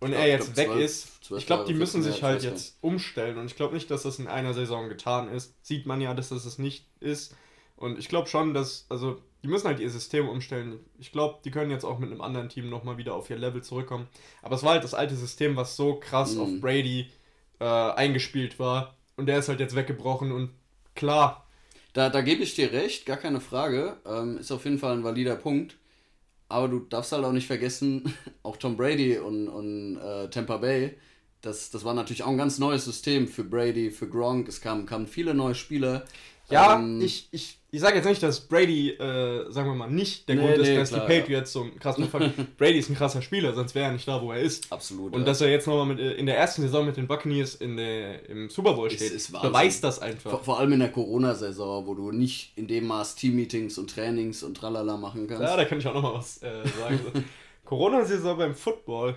Speaker 1: und glaub, er jetzt weg 12, ist, 12 ich glaube, die müssen sich halt jetzt umstellen. Und ich glaube nicht, dass das in einer Saison getan ist. Sieht man ja, dass das es nicht ist. Und ich glaube schon, dass, also die müssen halt ihr System umstellen. Ich glaube, die können jetzt auch mit einem anderen Team nochmal wieder auf ihr Level zurückkommen. Aber es war halt das alte System, was so krass mhm. auf Brady äh, eingespielt war. Und der ist halt jetzt weggebrochen und klar.
Speaker 2: Da, da gebe ich dir recht, gar keine Frage. Ähm, ist auf jeden Fall ein valider Punkt. Aber du darfst halt auch nicht vergessen, *laughs* auch Tom Brady und, und äh, Tampa Bay, das, das war natürlich auch ein ganz neues System für Brady, für Gronk. Es kamen, kamen viele neue Spieler.
Speaker 1: Ja, ähm, ich, ich, ich sage jetzt nicht, dass Brady, äh, sagen wir mal, nicht der nee, Grund ist, nee, dass klar, die Patriots ja. so ein krasser Erfolg *laughs* Brady ist ein krasser Spieler, sonst wäre er nicht da, wo er ist.
Speaker 2: Absolut.
Speaker 1: Und ja. dass er jetzt nochmal äh, in der ersten Saison mit den Buccaneers in der, im Super Bowl steht, ist, ist beweist das einfach.
Speaker 2: Vor, vor allem in der Corona-Saison, wo du nicht in dem Maß Team-Meetings und Trainings und tralala machen kannst.
Speaker 1: Ja, da kann ich auch nochmal was äh, sagen. *laughs* Corona-Saison beim Football.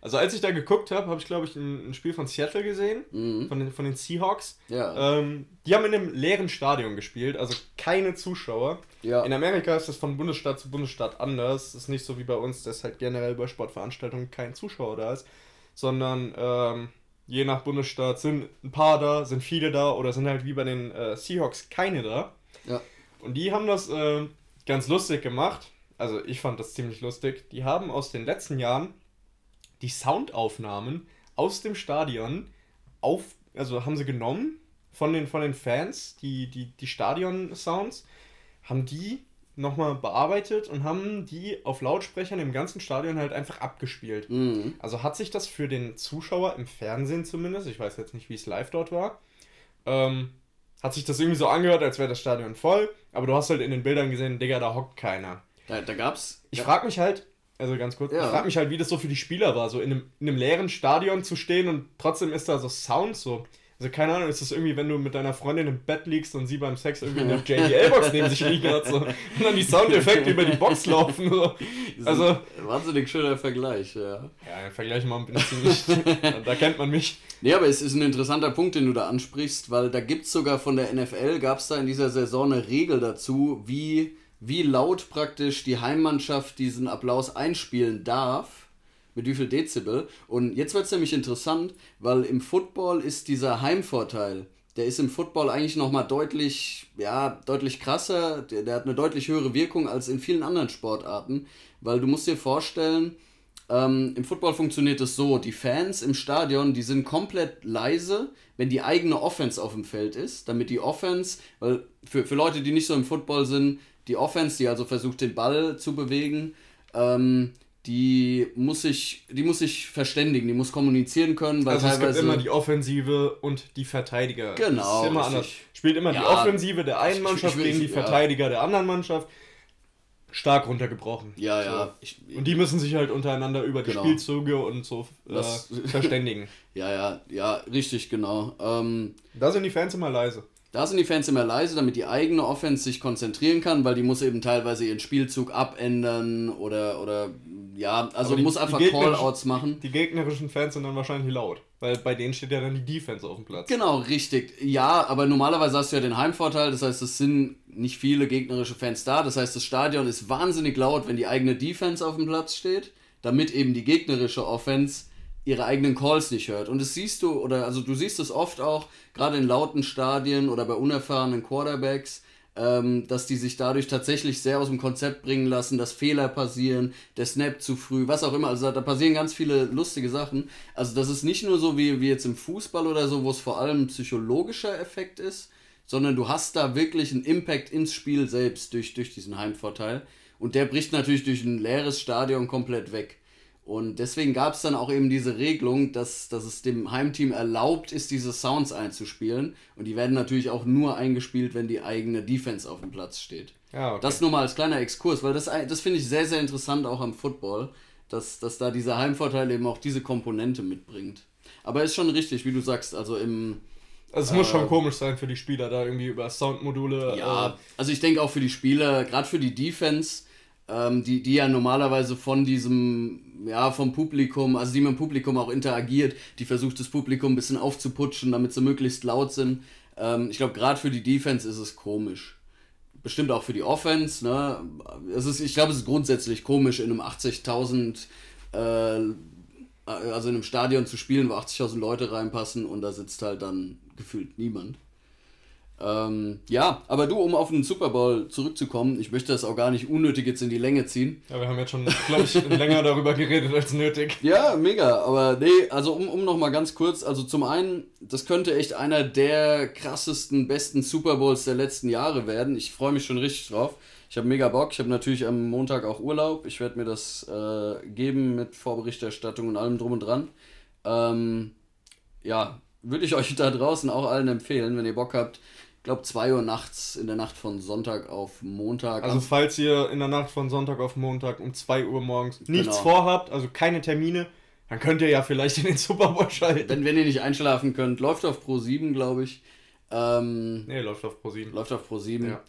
Speaker 1: Also als ich da geguckt habe, habe ich glaube ich ein, ein, Spiel von Seattle gesehen, mhm. von, den, von den Seahawks.
Speaker 2: Ja.
Speaker 1: Ähm, die haben in einem leeren Stadion gespielt, also keine Zuschauer.
Speaker 2: Ja.
Speaker 1: In Amerika ist das von Bundesstaat zu Bundesstaat anders. Es ist nicht so wie bei uns, dass halt generell bei Sportveranstaltungen kein Zuschauer da ist, sondern ähm, je nach Bundesstaat sind ein paar da, sind viele da oder sind halt wie bei den äh, Seahawks keine da.
Speaker 2: Ja.
Speaker 1: Und die haben das äh, ganz lustig gemacht. Also ich fand das ziemlich lustig. Die haben aus den letzten Jahren die Soundaufnahmen aus dem Stadion auf, also haben sie genommen, von den, von den Fans, die, die, die Stadion-Sounds, haben die nochmal bearbeitet und haben die auf Lautsprechern im ganzen Stadion halt einfach abgespielt.
Speaker 2: Mhm.
Speaker 1: Also hat sich das für den Zuschauer im Fernsehen zumindest, ich weiß jetzt nicht, wie es live dort war, ähm, hat sich das irgendwie so angehört, als wäre das Stadion voll, aber du hast halt in den Bildern gesehen, Digga, da hockt keiner.
Speaker 2: Da, da gab's.
Speaker 1: Ich
Speaker 2: ja.
Speaker 1: frage mich halt, also ganz kurz,
Speaker 2: Ja.
Speaker 1: ich frage mich halt, wie das so für die Spieler war, so in einem, in einem leeren Stadion zu stehen und trotzdem ist da so Sound so. Also keine Ahnung, ist das irgendwie, wenn du mit deiner Freundin im Bett liegst und sie beim Sex irgendwie eine *laughs* JBL-Box neben sich liegen hat, so, und dann die Soundeffekte über die Box laufen. So. Also,
Speaker 2: Wahnsinnig schöner Vergleich, ja.
Speaker 1: ja, den Vergleich mal bin ich ziemlich, da kennt man mich.
Speaker 2: Nee, aber es ist ein interessanter Punkt, den du da ansprichst, weil da gibt es sogar von der NFL, gab es da in dieser Saison eine Regel dazu, wie, wie laut praktisch die Heimmannschaft diesen Applaus einspielen darf, mit wie viel Dezibel. Und jetzt wird es nämlich interessant, weil im Football ist dieser Heimvorteil, der ist im Football eigentlich nochmal deutlich, ja, deutlich krasser, der, der hat eine deutlich höhere Wirkung als in vielen anderen Sportarten, weil du musst dir vorstellen, ähm, Im Football funktioniert es so, die Fans im Stadion, die sind komplett leise, wenn die eigene Offense auf dem Feld ist, damit die Offense, weil für, für Leute, die nicht so im Football sind, die Offense, die also versucht, den Ball zu bewegen, ähm, die muss sich, die muss sich verständigen, die muss kommunizieren können, weil
Speaker 1: Also es gibt immer die Offensive und die Verteidiger.
Speaker 2: Genau,
Speaker 1: ist immer anders. Spielt immer die
Speaker 2: Ja,
Speaker 1: Offensive der einen
Speaker 2: ich-
Speaker 1: Mannschaft
Speaker 2: ich will-
Speaker 1: gegen die
Speaker 2: ja.
Speaker 1: Verteidiger der anderen Mannschaft. Stark runtergebrochen.
Speaker 2: ja, ja, ich,
Speaker 1: Und die müssen sich halt untereinander über die
Speaker 2: Genau.
Speaker 1: Spielzüge und so äh, *laughs* verständigen.
Speaker 2: ja, ja, ja, richtig, genau. Ähm,
Speaker 1: Da sind die Fans immer leise.
Speaker 2: Da sind die Fans immer leise, damit die eigene Offense sich konzentrieren kann, weil die muss eben teilweise ihren Spielzug abändern oder, oder ja, also
Speaker 1: die-
Speaker 2: muss einfach Callouts machen.
Speaker 1: Die gegnerischen Fans sind dann wahrscheinlich laut. Weil bei denen steht ja dann die Defense auf dem Platz.
Speaker 2: Genau, richtig. Ja, aber normalerweise hast du ja den Heimvorteil, das heißt, es sind nicht viele gegnerische Fans da. Das heißt, das Stadion ist wahnsinnig laut, wenn die eigene Defense auf dem Platz steht, damit eben die gegnerische Offense ihre eigenen Calls nicht hört. Und das siehst du, oder also du siehst es oft auch, gerade in lauten Stadien oder bei unerfahrenen Quarterbacks, ähm, dass die sich dadurch tatsächlich sehr aus dem Konzept bringen lassen, dass Fehler passieren, der Snap zu früh, was auch immer. Also da, passieren ganz viele lustige Sachen. Also das ist nicht nur so wie, wie jetzt im Fußball oder so, wo es vor allem ein psychologischer Effekt ist, sondern du hast da wirklich einen Impact ins Spiel selbst durch, durch diesen Heimvorteil. Und der bricht natürlich durch ein leeres Stadion komplett weg. Und deswegen gab es dann auch eben diese Regelung, dass, dass es dem Heimteam erlaubt ist, diese Sounds einzuspielen. Und die werden natürlich auch nur eingespielt, wenn die eigene Defense auf dem Platz steht.
Speaker 1: Ja, okay.
Speaker 2: Das nur mal als kleiner Exkurs, weil das, das finde ich sehr, sehr interessant auch am Football, dass, dass da dieser Heimvorteil eben auch diese Komponente mitbringt. Aber ist schon richtig, wie du sagst, also im,
Speaker 1: Also es muss
Speaker 2: Äh,
Speaker 1: schon komisch sein für die Spieler, da irgendwie über Soundmodule.
Speaker 2: Ja,
Speaker 1: Äh,
Speaker 2: also ich denke auch für die Spieler, gerade für die Defense, ähm, die, die ja normalerweise von diesem, ja, vom Publikum, also die mit dem Publikum auch interagiert, die versucht das Publikum ein bisschen aufzuputschen, damit sie möglichst laut sind. Ähm, ich glaube, gerade für die Defense ist es komisch. Bestimmt auch für die Offense, ne? Es ist, ich glaube, es ist grundsätzlich komisch, in einem 80.000, äh, also in einem Stadion zu spielen, wo 80.000 Leute reinpassen und da sitzt halt dann gefühlt niemand. Ähm, ja, aber du, um auf den Super Bowl zurückzukommen, ich möchte das auch gar nicht unnötig jetzt in die Länge ziehen.
Speaker 1: ja, wir haben jetzt schon, glaube ich, länger darüber geredet als nötig. *laughs*
Speaker 2: Ja, mega, aber nee, also um, um nochmal ganz kurz, also zum einen, das könnte echt einer der krassesten, besten Super Bowls der letzten Jahre werden. Ich freue mich schon richtig drauf. Ich habe mega Bock. Ich habe natürlich am Montag auch Urlaub. Ich werde mir das äh, geben mit Vorberichterstattung und allem drum und dran. Ähm, ja, würde ich euch da draußen auch allen empfehlen, wenn ihr Bock habt. Ich glaube 2 Uhr nachts in der Nacht von Sonntag auf Montag.
Speaker 1: Also falls ihr in der Nacht von Sonntag auf Montag um 2 Uhr morgens nichts
Speaker 2: Genau.
Speaker 1: vorhabt, also keine Termine, dann könnt ihr ja vielleicht in den Super Bowl schalten.
Speaker 2: wenn, wenn ihr nicht einschlafen könnt, läuft auf Pro 7, glaube ich. Ähm,
Speaker 1: Nee, läuft auf Pro 7.
Speaker 2: läuft auf Pro 7.
Speaker 1: Ja.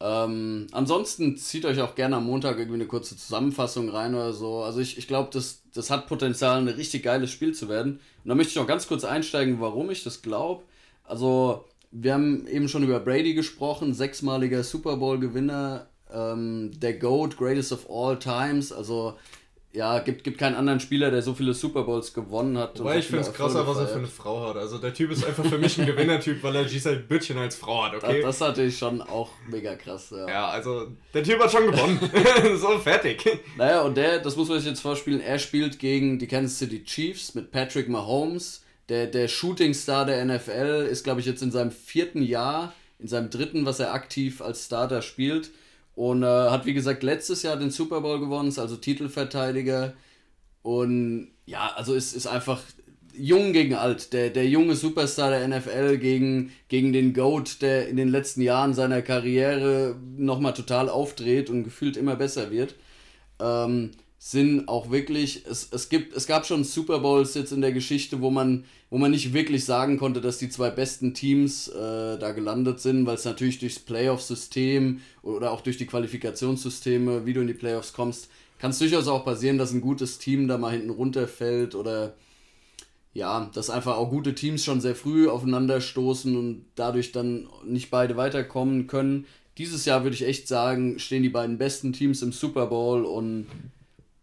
Speaker 2: Ähm, ansonsten zieht euch auch gerne am Montag irgendwie eine kurze Zusammenfassung rein oder so. Also ich, ich glaube, das, das hat Potenzial, ein richtig geiles Spiel zu werden. Und da möchte ich auch ganz kurz einsteigen, warum ich das glaube. Also, wir haben eben schon über Brady gesprochen, sechsmaliger Super Bowl-Gewinner, ähm, der GOAT, Greatest of All Times. Also, ja, gibt, gibt keinen anderen Spieler, der so viele Super Bowls gewonnen hat.
Speaker 1: Wobei
Speaker 2: so
Speaker 1: ich finde es krasser, was er für eine Frau hat. Also der Typ ist einfach für mich ein Gewinnertyp, weil er Giselle Bündchen als Frau hat, okay?
Speaker 2: Das, das hatte ich schon auch mega krass, ja.
Speaker 1: ja, also der Typ hat schon gewonnen. *laughs* so, fertig.
Speaker 2: Naja, und der, das muss man sich jetzt vorspielen, er spielt gegen die Kansas City Chiefs mit Patrick Mahomes, der, der Shootingstar der NFL, ist, glaube ich, jetzt in seinem vierten Jahr, in seinem dritten, was er aktiv als Starter spielt. Und äh, hat, wie gesagt, letztes Jahr den Super Bowl gewonnen, ist also Titelverteidiger. Und ja, also es ist einfach jung gegen alt. Der, der junge Superstar der NFL gegen, gegen den GOAT, der in den letzten Jahren seiner Karriere nochmal total aufdreht und gefühlt immer besser wird. Ähm, sind auch wirklich, es, es, gibt, es gab schon Super Bowls jetzt in der Geschichte, wo man, wo man nicht wirklich sagen konnte, dass die zwei besten Teams äh, da gelandet sind, weil es natürlich durchs Playoff-System oder auch durch die Qualifikationssysteme, wie du in die Playoffs kommst, kann es durchaus auch passieren, dass ein gutes Team da mal hinten runterfällt oder ja, dass einfach auch gute Teams schon sehr früh aufeinanderstoßen und dadurch dann nicht beide weiterkommen können. Dieses Jahr würde ich echt sagen, stehen die beiden besten Teams im Super Bowl und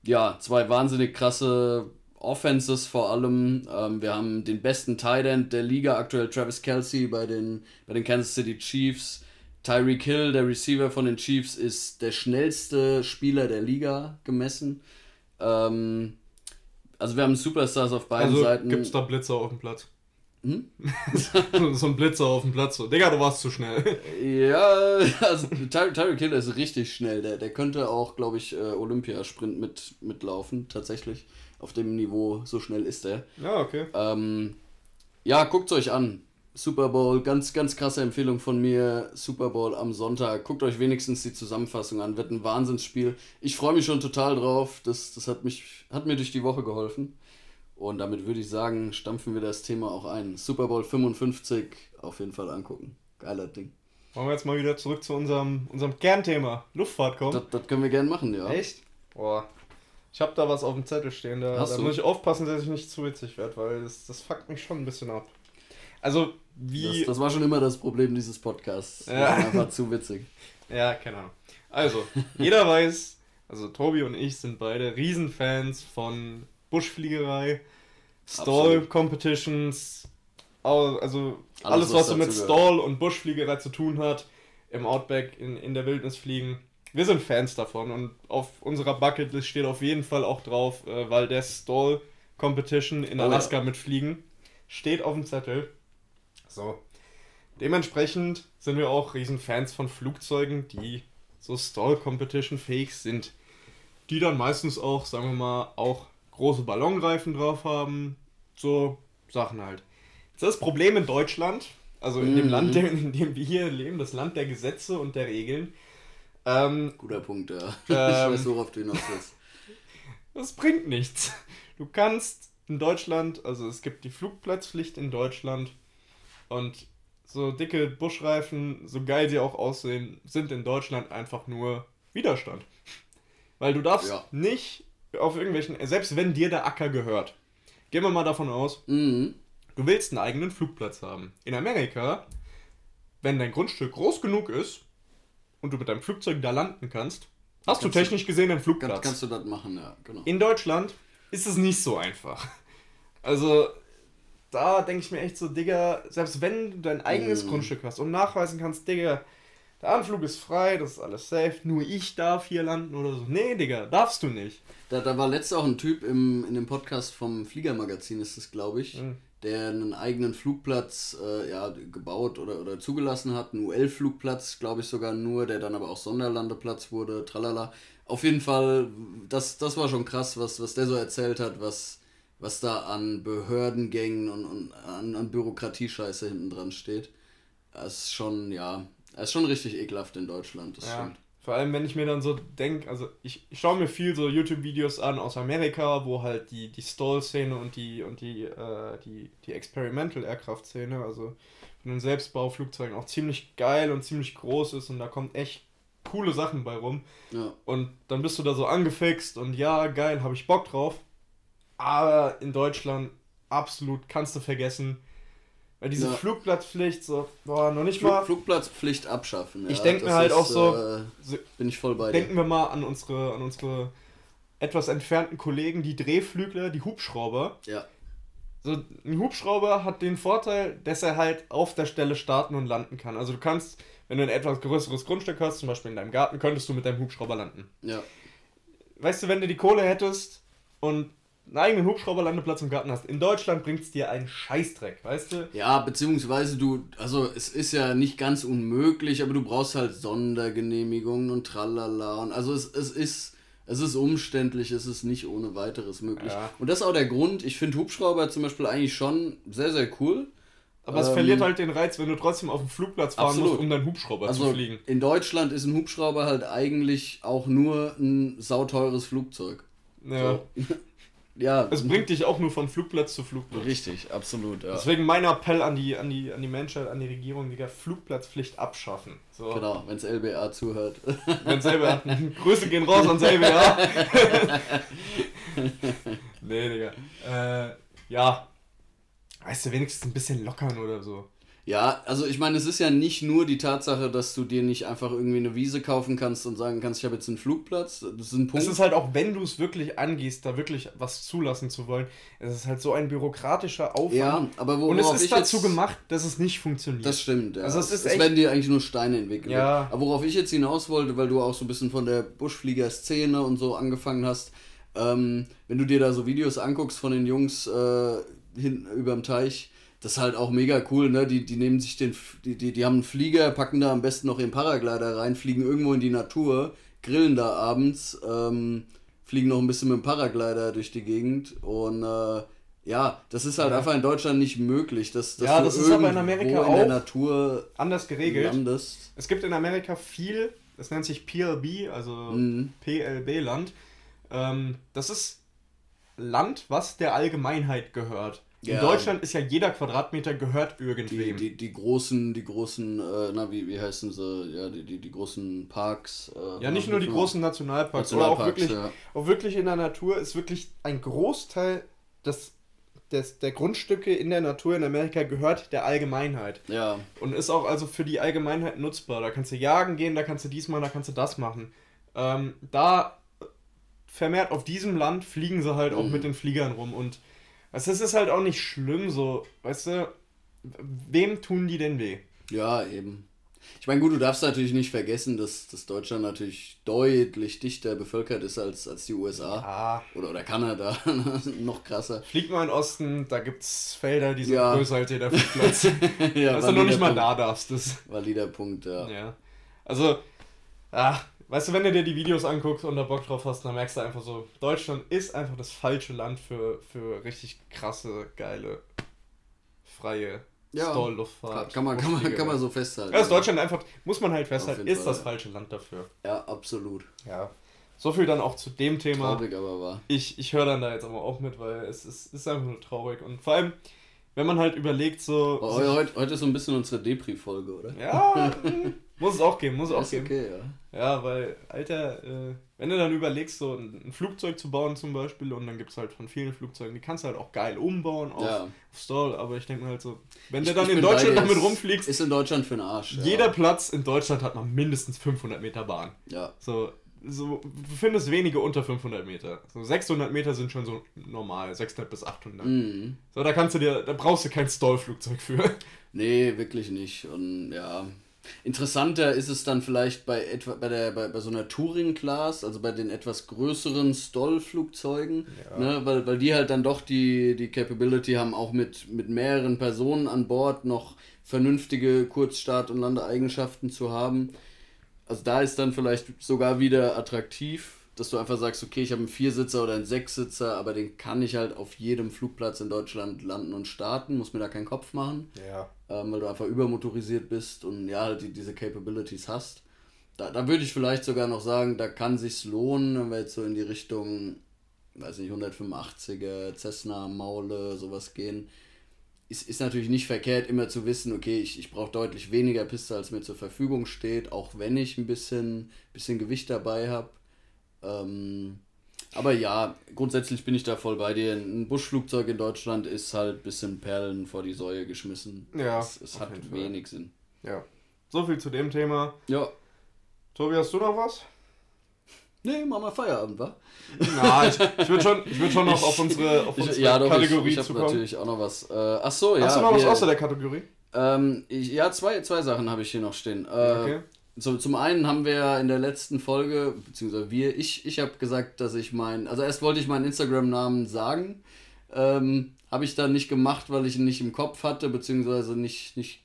Speaker 2: ja, zwei wahnsinnig krasse Offenses vor allem. Ähm, wir haben den besten Tight End der Liga, aktuell Travis Kelsey bei den, bei den Kansas City Chiefs. Tyreek Hill, der Receiver von den Chiefs, ist der schnellste Spieler der Liga gemessen. Ähm, also wir haben Superstars auf beiden also Seiten.
Speaker 1: Gibt es da Blitzer auf dem Platz? Hm? *laughs* so ein Blitzer auf dem Platz. So, Digga, du warst zu schnell.
Speaker 2: Ja, also Tyreek Ty Hill ist richtig schnell. Der, der könnte auch, glaube ich, äh, Olympiasprint mit, mitlaufen, tatsächlich. Auf dem Niveau, so schnell ist er.
Speaker 1: Ja, okay.
Speaker 2: Ähm, ja, guckt euch an. Super Bowl, ganz, ganz krasse Empfehlung von mir. Super Bowl am Sonntag. Guckt euch wenigstens die Zusammenfassung an. Wird ein Wahnsinnsspiel. Ich freue mich schon total drauf. Das, das hat, mich, hat mir durch die Woche geholfen. Und damit würde ich sagen, stampfen wir das Thema auch ein. Super Bowl 55 auf jeden Fall angucken. Geiler Ding.
Speaker 1: Wollen wir jetzt mal wieder zurück zu unserem, unserem Kernthema, Luftfahrt kommen?
Speaker 2: Das, das können wir gerne machen, ja.
Speaker 1: Echt? Boah. Ich habe da was auf dem Zettel stehen. Da, da muss ich aufpassen, dass ich nicht zu witzig werde, weil das, das fuckt mich schon ein bisschen ab. Also, wie.
Speaker 2: Das, das war schon immer das Problem dieses Podcasts. Ja. Einfach zu witzig. *laughs*
Speaker 1: Ja, keine Ahnung. Also, jeder weiß, also Tobi und ich sind beide Riesenfans von Buschfliegerei, Stall-Competitions, also alles, alles was, was so mit Stall und Buschfliegerei zu tun hat, im Outback, in, in der Wildnis fliegen. Wir sind Fans davon und auf unserer Bucketlist steht auf jeden Fall auch drauf, äh, weil der Stall Competition in Alaska oh ja. mitfliegen steht auf dem Zettel. So. Dementsprechend sind wir auch Riesenfans von Flugzeugen, die so Stall Competition fähig sind. Die dann meistens auch, sagen wir mal, auch große Ballonreifen drauf haben. So Sachen halt. Das Problem in Deutschland, also in dem mhm. Land, in dem wir hier leben, das Land der Gesetze und der Regeln. Ähm,
Speaker 2: Guter Punkt, ja. *laughs* Ähm, ich weiß, worauf du hinaus willst.
Speaker 1: Das bringt nichts. Du kannst in Deutschland, also es gibt die Flugplatzpflicht in Deutschland und so dicke Buschreifen, so geil sie auch aussehen, sind in Deutschland einfach nur Widerstand. Weil du darfst ja. nicht auf irgendwelchen, selbst wenn dir der Acker gehört, gehen wir mal davon aus, mhm. du willst einen eigenen Flugplatz haben. In Amerika, wenn dein Grundstück groß genug ist und du mit deinem Flugzeug da landen kannst, hast kannst du technisch gesehen einen Flugplatz.
Speaker 2: Kannst, kannst du das machen, ja, genau.
Speaker 1: In Deutschland ist es nicht so einfach. Also, da denke ich mir echt so, Digga, selbst wenn du dein eigenes mhm. Grundstück hast und nachweisen kannst, Digga, der Anflug ist frei, das ist alles safe, nur ich darf hier landen oder so. Nee, Digga, darfst du nicht.
Speaker 2: Da, da war letztes auch ein Typ im, in dem Podcast vom Fliegermagazin, ist das, glaube ich, mhm. der einen eigenen Flugplatz äh, ja, gebaut oder, oder zugelassen hat. Einen UL-Flugplatz, glaube ich sogar nur, der dann aber auch Sonderlandeplatz wurde, tralala. Auf jeden Fall, das, das war schon krass, was, was der so erzählt hat, was, was da an Behördengängen und, und an, an Bürokratiescheiße hinten dran steht. Das ist schon, ja, das ist schon richtig ekelhaft in Deutschland, das
Speaker 1: ja. stimmt. Vor allem, wenn ich mir dann so denke, also ich, ich schaue mir viel so YouTube-Videos an aus Amerika, wo halt die, die Stall-Szene und die und die, äh, die, die Experimental Aircraft-Szene, also von den Selbstbauflugzeugen auch ziemlich geil und ziemlich groß ist und da kommt echt coole Sachen bei rum. Ja. Und dann bist du da so angefixt und ja, geil, habe ich Bock drauf. Aber in Deutschland absolut kannst du vergessen weil diese ja. Flugplatzpflicht, so, boah, noch nicht Flug, mal.
Speaker 2: Flugplatzpflicht abschaffen.
Speaker 1: Ich denke mir halt ist, auch so, äh,
Speaker 2: bin ich voll bei
Speaker 1: dir. Denken wir mal an unsere, an unsere etwas entfernten Kollegen, die Drehflügler, die Hubschrauber.
Speaker 2: Ja.
Speaker 1: So, ein Hubschrauber hat den Vorteil, dass er halt auf der Stelle starten und landen kann. Also du kannst, wenn du ein etwas größeres Grundstück hast, zum Beispiel in deinem Garten, könntest du mit deinem Hubschrauber landen.
Speaker 2: Ja.
Speaker 1: Weißt du, wenn du die Kohle hättest und einen eigenen Hubschrauberlandeplatz im Garten hast. In Deutschland bringt es dir einen Scheißdreck, weißt du?
Speaker 2: Ja, beziehungsweise du, also es ist ja nicht ganz unmöglich, aber du brauchst halt Sondergenehmigungen und tralala. Und also es, es ist. Es ist umständlich, es ist nicht ohne weiteres möglich.
Speaker 1: Ja.
Speaker 2: Und das ist auch der Grund. Ich finde Hubschrauber zum Beispiel eigentlich schon sehr, sehr cool.
Speaker 1: Aber es
Speaker 2: Ähm,
Speaker 1: verliert halt den Reiz, wenn du trotzdem auf den Flugplatz fahren
Speaker 2: Absolut.
Speaker 1: musst, um deinen Hubschrauber
Speaker 2: Also
Speaker 1: zu fliegen.
Speaker 2: in Deutschland ist ein Hubschrauber halt eigentlich auch nur ein sauteures Flugzeug.
Speaker 1: Ja.
Speaker 2: So. *laughs* ja,
Speaker 1: Es bringt dich auch nur von Flugplatz zu Flugplatz.
Speaker 2: richtig, absolut, ja.
Speaker 1: Deswegen mein Appell an die, an die, an die Menschheit, an die Regierung, Digga, Flugplatzpflicht abschaffen. So.
Speaker 2: Genau, wenn es LBA zuhört. *laughs*
Speaker 1: Wenn selber. *laughs* Grüße gehen raus an selber, ja. *laughs* nee, Digga. Äh, ja. Weißt du, wenigstens ein bisschen lockern oder so.
Speaker 2: Ja, also ich meine, es ist ja nicht nur die Tatsache, dass du dir nicht einfach irgendwie eine Wiese kaufen kannst und sagen kannst, ich habe jetzt einen Flugplatz. Das ist ein Punkt.
Speaker 1: Es ist halt auch, wenn du es wirklich angehst, da wirklich was zulassen zu wollen, es ist halt so ein bürokratischer Aufwand.
Speaker 2: ja, aber wo,
Speaker 1: Und es ist dazu
Speaker 2: jetzt,
Speaker 1: gemacht, dass es nicht funktioniert.
Speaker 2: Das stimmt, ja.
Speaker 1: Also es ist
Speaker 2: es
Speaker 1: echt-
Speaker 2: werden dir eigentlich nur Steine entwickelt.
Speaker 1: Ja.
Speaker 2: Aber worauf ich jetzt hinaus wollte, weil du auch so ein bisschen von der Buschflieger-Szene und so angefangen hast, ähm, wenn du dir da so Videos anguckst von den Jungs äh, hinten überm Teich, das ist halt auch mega cool, ne? Die, die nehmen sich den, die, die, die haben einen Flieger, packen da am besten noch ihren Paraglider rein, fliegen irgendwo in die Natur, grillen da abends, ähm, fliegen noch ein bisschen mit dem Paraglider durch die Gegend und äh, ja, das ist halt
Speaker 1: Ja.
Speaker 2: einfach in Deutschland nicht möglich, dass, dass
Speaker 1: Ja, das ist aber in Amerika
Speaker 2: in der
Speaker 1: auch
Speaker 2: Natur
Speaker 1: Anders geregelt.
Speaker 2: landest.
Speaker 1: Es gibt in Amerika viel, das nennt sich PLB, also
Speaker 2: Mhm.
Speaker 1: PLB-Land. Ähm, das ist Land, was der Allgemeinheit gehört. In
Speaker 2: Ja.
Speaker 1: Deutschland ist ja jeder Quadratmeter gehört
Speaker 2: Die,
Speaker 1: irgendwem.
Speaker 2: die, die großen, die großen, äh, na, wie, wie heißen sie, ja, die, die, die großen Parks. Äh,
Speaker 1: ja, nicht nur die großen Nationalparks,
Speaker 2: Nationalparks,
Speaker 1: aber auch wirklich,
Speaker 2: ja.
Speaker 1: auch wirklich in der Natur ist wirklich ein Großteil des, des, der Grundstücke in der Natur in Amerika gehört der Allgemeinheit.
Speaker 2: Ja,
Speaker 1: Und ist auch also für die Allgemeinheit nutzbar. Da kannst du jagen gehen, da kannst du dies machen, da kannst du das machen. Ähm, da vermehrt auf diesem Land fliegen sie halt auch
Speaker 2: Mhm.
Speaker 1: mit den Fliegern rum. Und du, das ist halt auch nicht schlimm so. Weißt du, wem tun die denn weh?
Speaker 2: ja, eben. Ich meine, gut, du darfst natürlich nicht vergessen, dass, dass Deutschland natürlich deutlich dichter bevölkert ist als, als die USA.
Speaker 1: Ah,
Speaker 2: Oder, oder Kanada, *laughs* noch krasser.
Speaker 1: flieg mal in den Osten, da gibt's Felder, die sind
Speaker 2: Ja.
Speaker 1: größer als jeder *laughs* Flugplatz.
Speaker 2: ja,
Speaker 1: du, noch nicht mal
Speaker 2: Punkt.
Speaker 1: da darfst das.
Speaker 2: Valider Punkt, ja.
Speaker 1: Ja. Also, ach, weißt du, wenn du dir die Videos anguckst und da Bock drauf hast, dann merkst du einfach so, Deutschland ist einfach das falsche Land für, für richtig krasse, geile, freie
Speaker 2: Ja,
Speaker 1: Stall-Luftfahrt.
Speaker 2: Kann man, kann, man, kann man so festhalten.
Speaker 1: Ja, ist Deutschland einfach, muss man halt festhalten, ist
Speaker 2: Fall,
Speaker 1: das
Speaker 2: ja.
Speaker 1: falsche Land dafür.
Speaker 2: Ja, absolut.
Speaker 1: Ja. So viel dann auch zu dem Thema.
Speaker 2: Traurig aber wahr.
Speaker 1: Ich, ich höre dann da jetzt aber auch mit, weil es ist, ist einfach nur traurig. Und vor allem, wenn man halt überlegt, so.
Speaker 2: Oh, heute, heute ist so ein bisschen unsere Depri-Folge, oder?
Speaker 1: ja, *laughs* muss es auch geben, muss es auch
Speaker 2: ist
Speaker 1: geben.
Speaker 2: okay, ja.
Speaker 1: Ja, weil, Alter, äh, wenn du dann überlegst, so ein, Flugzeug zu bauen zum Beispiel, und dann gibt es halt von vielen Flugzeugen, die kannst du halt auch geil umbauen auf,
Speaker 2: Ja.
Speaker 1: auf Stall, aber ich denke mir halt so, wenn
Speaker 2: Ich-
Speaker 1: du dann in Deutschland damit rumfliegst,
Speaker 2: Ist in Deutschland für den Arsch. Ja.
Speaker 1: jeder Platz in Deutschland hat man mindestens 500 Meter Bahn.
Speaker 2: Ja.
Speaker 1: So, so, du findest wenige unter 500 Meter. So 600 Meter sind schon so normal, 600 bis 800.
Speaker 2: Mhm.
Speaker 1: So, da kannst du dir, da brauchst du kein Stall-Flugzeug für. *laughs*
Speaker 2: Nee, wirklich nicht. Und ja. Interessanter ist es dann vielleicht bei etwa bei der bei, bei so einer Touring Class, also bei den etwas größeren Stoll-Flugzeugen,
Speaker 1: Ja.
Speaker 2: ne, weil, weil die halt dann doch die, die Capability haben, auch mit, mit mehreren Personen an Bord noch vernünftige Kurzstart- und Landeeigenschaften zu haben. Also da ist dann vielleicht sogar wieder attraktiv, dass du einfach sagst, okay, ich habe einen Viersitzer oder einen Sechssitzer, aber den kann ich halt auf jedem Flugplatz in Deutschland landen und starten, muss mir da keinen Kopf machen
Speaker 1: Ja.
Speaker 2: ähm, weil du einfach übermotorisiert bist und ja, halt die, diese Capabilities hast. Da, da würde ich vielleicht sogar noch sagen, da kann sich's lohnen, wenn wir jetzt so in die Richtung, weiß nicht, 185er, Cessna, Maule, sowas gehen. Ist, ist natürlich nicht verkehrt, immer zu wissen, okay, ich, ich brauche deutlich weniger Piste, als mir zur Verfügung steht, auch wenn ich ein bisschen, bisschen Gewicht dabei habe. Ähm, aber ja, grundsätzlich bin ich da voll bei dir. Ein Buschflugzeug in Deutschland ist halt ein bisschen Perlen vor die Säue geschmissen.
Speaker 1: Ja,
Speaker 2: Es, es hat wenig Sinn.
Speaker 1: Ja. So viel zu dem Thema.
Speaker 2: Ja.
Speaker 1: Tobi, hast du noch was?
Speaker 2: Nee, machen wir Feierabend, wa?
Speaker 1: Na, ich, ich würde schon, ich würd schon noch auf unsere, auf unsere
Speaker 2: Ich, ja, doch,
Speaker 1: Kategorie
Speaker 2: ich, ich
Speaker 1: zu
Speaker 2: habe
Speaker 1: kommen.
Speaker 2: natürlich auch noch was. Äh, ach so, ja.
Speaker 1: Hast du noch was außer der Kategorie?
Speaker 2: Ähm, ich, ja, zwei, zwei Sachen habe ich hier noch stehen. Äh,
Speaker 1: Okay.
Speaker 2: so, zum einen haben wir ja in der letzten Folge, beziehungsweise wir, ich, ich habe gesagt, dass ich meinen, also erst wollte ich meinen Instagram-Namen sagen, ähm, habe ich dann nicht gemacht, weil ich ihn nicht im Kopf hatte, beziehungsweise nicht, nicht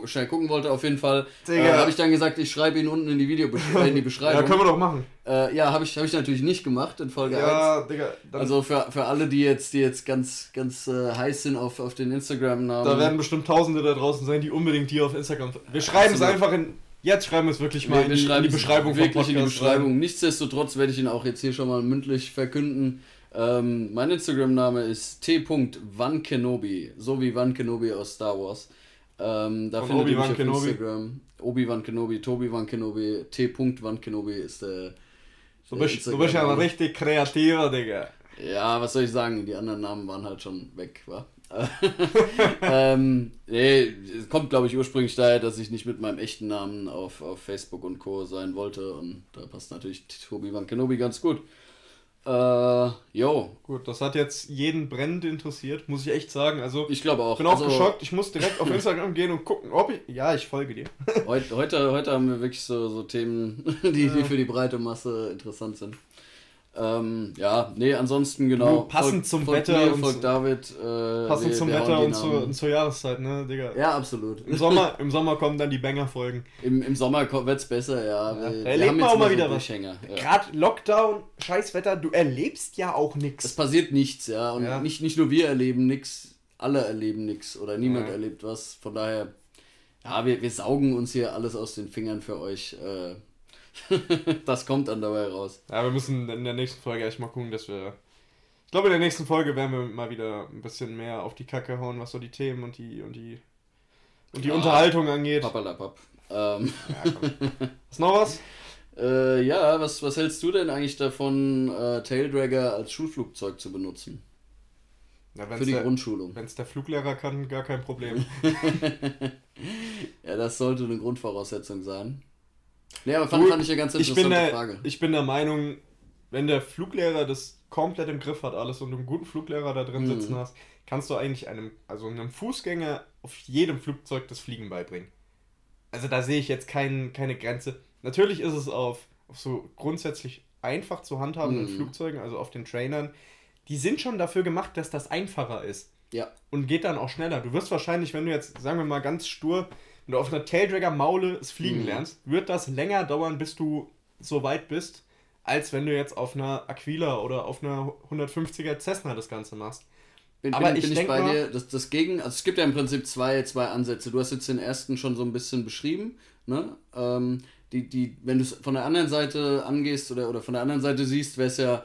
Speaker 2: guck, schnell gucken wollte. Auf jeden Fall äh, habe ich dann gesagt, ich schreibe ihn unten in die Video äh, in die *laughs* Beschreibung.
Speaker 1: ja, können wir doch machen.
Speaker 2: Äh, ja, habe ich, hab ich natürlich nicht gemacht in Folge
Speaker 1: Ja,
Speaker 2: 1.
Speaker 1: Digga.
Speaker 2: Also für, für alle, die jetzt, die jetzt ganz, ganz äh, heiß sind auf, auf den Instagram-Namen.
Speaker 1: da werden bestimmt Tausende da draußen sein, die unbedingt hier auf Instagram. Wir schreiben es einfach in. Jetzt schreiben wir es wirklich mal
Speaker 2: Wir,
Speaker 1: in, die, in die
Speaker 2: es
Speaker 1: Beschreibung
Speaker 2: wirklich in die Beschreibung. Nichtsdestotrotz werde ich ihn auch jetzt hier schon mal mündlich verkünden. Ähm, mein Instagram-Name ist t.wankenobi, so wie Van Kenobi aus Star Wars. Ähm, da
Speaker 1: Von
Speaker 2: findet ihr mich auf
Speaker 1: Kenobi.
Speaker 2: Instagram. Obi-Wan Kenobi, Tobi Wan Kenobi, t.Wan Kenobi ist der.
Speaker 1: Du bist, du bist ja ein richtig kreativer, Digga.
Speaker 2: Ja, was soll ich sagen? Die anderen Namen waren halt schon weg, wa? *laughs* *laughs* ähm, nee, es kommt, glaube ich, ursprünglich daher, dass ich nicht mit meinem echten Namen auf, auf Facebook und Co. sein wollte. Und da passt natürlich Tobi Van Kenobi ganz gut. Äh, jo,
Speaker 1: Gut, das hat jetzt jeden brennend interessiert, muss ich echt sagen. Also,
Speaker 2: ich glaube auch.
Speaker 1: ich bin auch
Speaker 2: Also,
Speaker 1: geschockt. Ich muss direkt auf *laughs* Instagram gehen und gucken, ob ich. Ja, ich folge dir.
Speaker 2: Heute, heute, heute haben wir wirklich so, so Themen, *laughs* die, die für die breite Masse interessant sind. Ähm, ja, nee, ansonsten genau.
Speaker 1: Du, passend zum
Speaker 2: folgt
Speaker 1: Wetter
Speaker 2: Mir,
Speaker 1: und
Speaker 2: folgt David. Äh,
Speaker 1: Passend
Speaker 2: wir-
Speaker 1: zum
Speaker 2: wir
Speaker 1: Wetter und zur,
Speaker 2: Namen.
Speaker 1: und zur Jahreszeit, ne, Digga.
Speaker 2: Ja, absolut.
Speaker 1: Im Sommer, *laughs* Im Sommer kommen dann die Banger-Folgen.
Speaker 2: Im, Im Sommer wird es besser, ja.
Speaker 1: Ja.
Speaker 2: Wir,
Speaker 1: erlebt man auch mal wieder was.
Speaker 2: Ja.
Speaker 1: Gerade Lockdown, Scheißwetter, du erlebst ja auch
Speaker 2: Es
Speaker 1: nichts.
Speaker 2: passiert nichts, ja. Und
Speaker 1: Ja.
Speaker 2: Nicht, nicht nur wir erleben nichts, alle erleben nichts oder niemand erlebt was. Von daher, ja, wir, wir saugen uns hier alles aus den Fingern für euch. Äh, *laughs* das kommt dann dabei raus.
Speaker 1: Ja, wir müssen in der nächsten Folge echt mal gucken, dass wir. Ich glaube, in der nächsten Folge werden wir mal wieder ein bisschen mehr auf die Kacke hauen, was so die Themen und die und die und die
Speaker 2: Ja.
Speaker 1: Unterhaltung angeht.
Speaker 2: Papalapap. Ähm,
Speaker 1: Ja. Ist noch was? *laughs*
Speaker 2: äh, ja, was, was hältst du denn eigentlich davon, äh, Taildragger als Schulflugzeug zu benutzen?
Speaker 1: Ja,
Speaker 2: Für die
Speaker 1: der,
Speaker 2: Grundschulung.
Speaker 1: wenn's der Fluglehrer kann, gar kein Problem. *laughs*
Speaker 2: Ja, das sollte eine Grundvoraussetzung sein. Nee, aber fand,
Speaker 1: Du,
Speaker 2: fand ich eine ganz
Speaker 1: Ich
Speaker 2: interessante
Speaker 1: bin, der,
Speaker 2: Frage.
Speaker 1: ich bin der Meinung, wenn der Fluglehrer das komplett im Griff hat alles und du einen guten Fluglehrer da drin
Speaker 2: Mhm.
Speaker 1: sitzen hast, kannst du eigentlich einem, also einem Fußgänger auf jedem Flugzeug das Fliegen beibringen. Also da sehe ich jetzt kein, keine Grenze. Natürlich ist es auf, auf so grundsätzlich einfach zu handhabenden
Speaker 2: Mhm.
Speaker 1: Flugzeugen, also auf den Trainern, die sind schon dafür gemacht, dass das einfacher ist
Speaker 2: Ja,
Speaker 1: und geht dann auch schneller. Du wirst wahrscheinlich, wenn du jetzt, sagen wir mal ganz stur, wenn du auf einer Taildragger-Maule es fliegen
Speaker 2: Mhm.
Speaker 1: lernst, wird das länger dauern, bis du so weit bist, als wenn du jetzt auf einer Aquila oder auf einer 150er Cessna das Ganze machst.
Speaker 2: Bin,
Speaker 1: Aber
Speaker 2: bin,
Speaker 1: ich
Speaker 2: bin ich bei
Speaker 1: mal-
Speaker 2: dir, das, das Gegen, also es gibt ja im Prinzip zwei, zwei Ansätze. Du hast jetzt den ersten schon so ein bisschen beschrieben, ne? Ähm, die, die, wenn du es von der anderen Seite angehst oder, oder von der anderen Seite siehst, wäre es ja,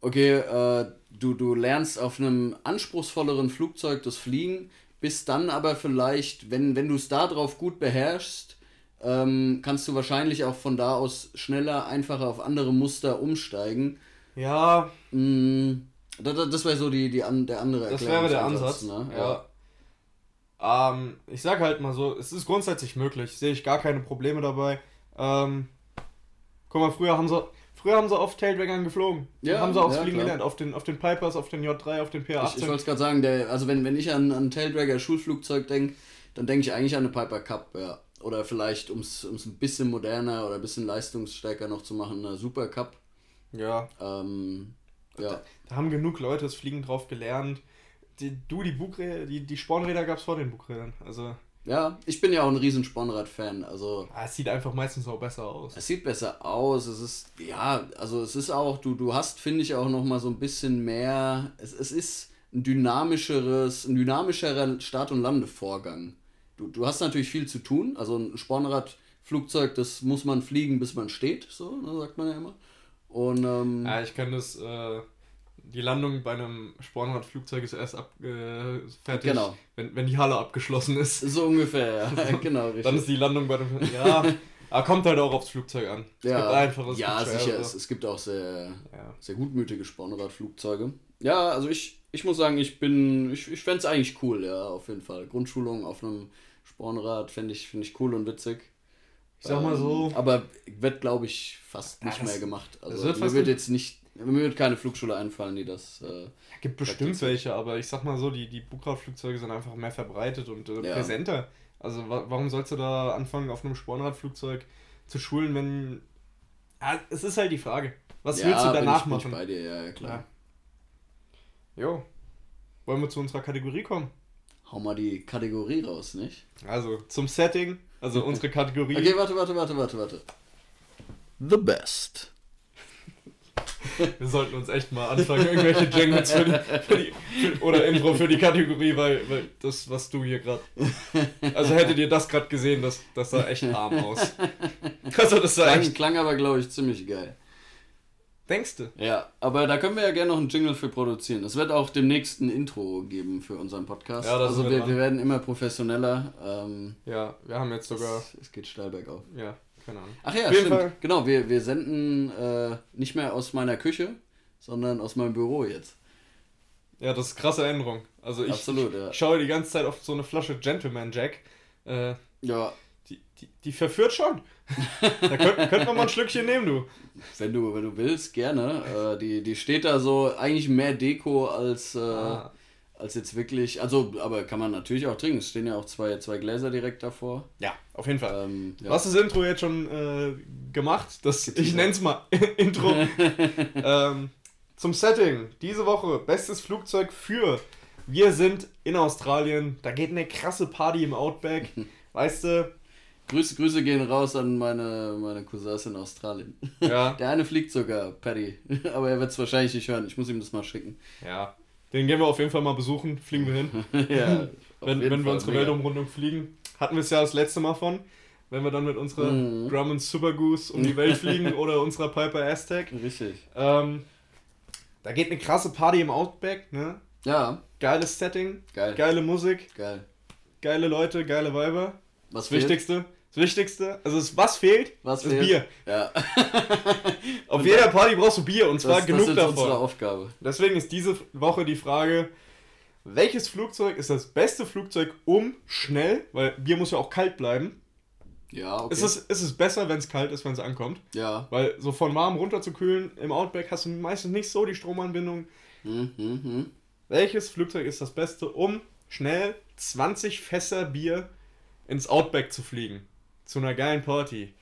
Speaker 2: okay, äh, du, du lernst auf einem anspruchsvolleren Flugzeug das Fliegen, bist dann aber vielleicht, wenn, wenn du es darauf gut beherrschst, ähm, kannst du wahrscheinlich auch von da aus schneller, einfacher auf andere Muster umsteigen.
Speaker 1: Ja,
Speaker 2: Mm, da- da- Das wäre so die, die an, der andere
Speaker 1: das wäre der Ansatz.
Speaker 2: Ne?
Speaker 1: Ja. Ähm, ich sag halt mal so, es ist grundsätzlich möglich, sehe ich gar keine Probleme dabei. Ähm, guck mal, früher haben sie, früher haben sie auf Taildraggern geflogen.
Speaker 2: Ja,
Speaker 1: haben sie aufs
Speaker 2: ja,
Speaker 1: Fliegen gelernt, auf den, auf den Pipers, auf den J3, auf den
Speaker 2: Ich, ich
Speaker 1: P18.
Speaker 2: wollte es gerade sagen, der, also wenn, wenn ich an, an Taildragger Schulflugzeug denke, dann denke ich eigentlich an eine Piper Cup, ja. Oder vielleicht, um es ein bisschen moderner oder ein bisschen leistungsstärker noch zu machen, eine Super Cup.
Speaker 1: ja,
Speaker 2: Ähm, ja.
Speaker 1: Da haben genug Leute das Fliegen drauf gelernt. Die, du, die Bugräder, die, die Spornräder gab es vor den Bugrädern. Also,
Speaker 2: ja, ich bin ja auch ein riesen Spornrad-Fan, also
Speaker 1: ah, es sieht einfach meistens auch besser aus.
Speaker 2: Es sieht besser aus, es ist, ja, also es ist auch, du, du hast, finde ich, auch noch mal so ein bisschen mehr, es, es ist ein dynamischeres, ein dynamischerer Start- und Landevorgang. Du, du hast natürlich viel zu tun, also ein Spornradflugzeug, das muss man fliegen, bis man steht, so, ne, sagt man ja immer. Und, ähm,
Speaker 1: Ja, ich kenne das, äh, die Landung bei einem Spornradflugzeug ist erst ab, äh, fertig,
Speaker 2: Genau.
Speaker 1: wenn, wenn die Halle abgeschlossen ist.
Speaker 2: so ungefähr, *laughs* ja, genau, richtig.
Speaker 1: Dann ist die Landung bei dem. Ja, aber kommt halt auch aufs Flugzeug an. Es
Speaker 2: ja,
Speaker 1: gibt einfaches,
Speaker 2: ja
Speaker 1: gibt
Speaker 2: sicher,
Speaker 1: schwerere.
Speaker 2: es, es gibt auch sehr,
Speaker 1: Ja.
Speaker 2: sehr gutmütige Spornradflugzeuge. Ja, also ich, ich muss sagen, ich bin, ich, ich fände es eigentlich cool, ja, auf jeden Fall. Grundschulung auf einem Spornrad fände ich, find ich cool und witzig.
Speaker 1: Ich sag mal so,
Speaker 2: Ähm, aber wird, glaube ich, fast
Speaker 1: Ja,
Speaker 2: nicht
Speaker 1: das-
Speaker 2: mehr gemacht. Also
Speaker 1: wird fast
Speaker 2: wird
Speaker 1: nicht-
Speaker 2: jetzt nicht, mir wird keine Flugschule einfallen, die das. Äh,
Speaker 1: gibt bestimmt welche, aber ich sag mal so, die, die Bugradflugzeuge sind einfach mehr verbreitet und äh,
Speaker 2: Ja.
Speaker 1: präsenter. Also wa warum sollst du da anfangen, auf einem Spornradflugzeug zu schulen, wenn. Ja, es ist halt die Frage. Was ja, willst du danach
Speaker 2: bin ich, machen? Bin ich bei dir, ja, klar.
Speaker 1: Ja. Jo. Wollen wir zu unserer Kategorie kommen?
Speaker 2: Hau mal die Kategorie raus, nicht?
Speaker 1: Also, zum Setting, also *laughs* unsere Kategorie.
Speaker 2: Okay, warte, warte, warte, warte, warte. The best. *laughs*
Speaker 1: Wir sollten uns echt mal anfangen, irgendwelche Jingles für die, für die für, oder Intro für die Kategorie, weil, weil das, was du hier gerade. Also hättet ihr das gerade gesehen, das, das sah echt arm aus.
Speaker 2: Also das sah klang, echt. Klang aber, glaube ich, ziemlich geil.
Speaker 1: Denkst du?
Speaker 2: Ja, aber da können wir ja gerne noch einen Jingle für produzieren. Es wird auch demnächst ein Intro geben für unseren Podcast. Ja, das also wir, wir werden immer professioneller. Ähm,
Speaker 1: ja, wir haben jetzt sogar.
Speaker 2: Es, es geht steil bergauf.
Speaker 1: Ja, keine Ahnung.
Speaker 2: Ach ja, stimmt. Fall. Genau, wir, wir senden äh, nicht mehr aus meiner Küche, sondern aus meinem Büro jetzt.
Speaker 1: Ja, das ist krasse Änderung. Also ich, Absolut, ja. ich schaue die ganze Zeit auf so eine Flasche Gentleman Jack. Äh, ja. Die, die, die verführt schon. *laughs* da könnten könnt wir mal ein Schlückchen nehmen, du.
Speaker 2: Wenn du, wenn du willst, gerne. Äh, die, die steht da so eigentlich mehr Deko als, äh, ah. Als jetzt wirklich. Also, aber kann man natürlich auch trinken. Es stehen ja auch zwei, zwei Gläser direkt davor.
Speaker 1: Ja, auf jeden Fall. Ähm, ja. Was das Intro jetzt schon äh, gemacht? Das, ich nenne es mal *laughs* Intro. *laughs* ähm, zum Setting. Diese Woche bestes Flugzeug für. Wir sind in Australien. Da geht eine krasse Party im Outback. *laughs* Weißt du,
Speaker 2: Grüße, Grüße gehen raus an meine, meine Cousins in Australien. Ja. Der eine fliegt sogar, Paddy. Aber er wird es wahrscheinlich nicht hören. Ich muss ihm das mal schicken.
Speaker 1: Ja. Den gehen wir auf jeden Fall mal besuchen. Fliegen wir hin. *laughs* ja. wenn wenn wir unsere Weltumrundung fliegen. Hatten wir es ja das letzte Mal von. Wenn wir dann mit unserer mhm. Grumman Super Goose um die Welt fliegen *laughs* oder unserer Piper Aztec.
Speaker 2: Richtig.
Speaker 1: Ähm, da geht eine krasse Party im Outback, ne? Ja. Geiles Setting. Geil. Geile Musik.
Speaker 2: Geil.
Speaker 1: Geile Leute, geile Weiber. Was Wichtigste. Das Wichtigste, also es, was fehlt, was ist fehlt? Bier. Ja. *laughs* Auf und jeder Party brauchst du Bier und zwar das, genug das ist davon. unsere Aufgabe. Deswegen ist diese Woche die Frage, welches Flugzeug ist das beste Flugzeug, um schnell, weil Bier muss ja auch kalt bleiben. Ja, okay. Ist es, ist es besser, wenn es kalt ist, wenn es ankommt? Ja. Weil so von warm runter zu kühlen im Outback hast du meistens nicht so die Stromanbindung. Mhm, mhm. Welches Flugzeug ist das beste, um schnell 20 Fässer Bier ins Outback zu fliegen? Zu einer geilen Party.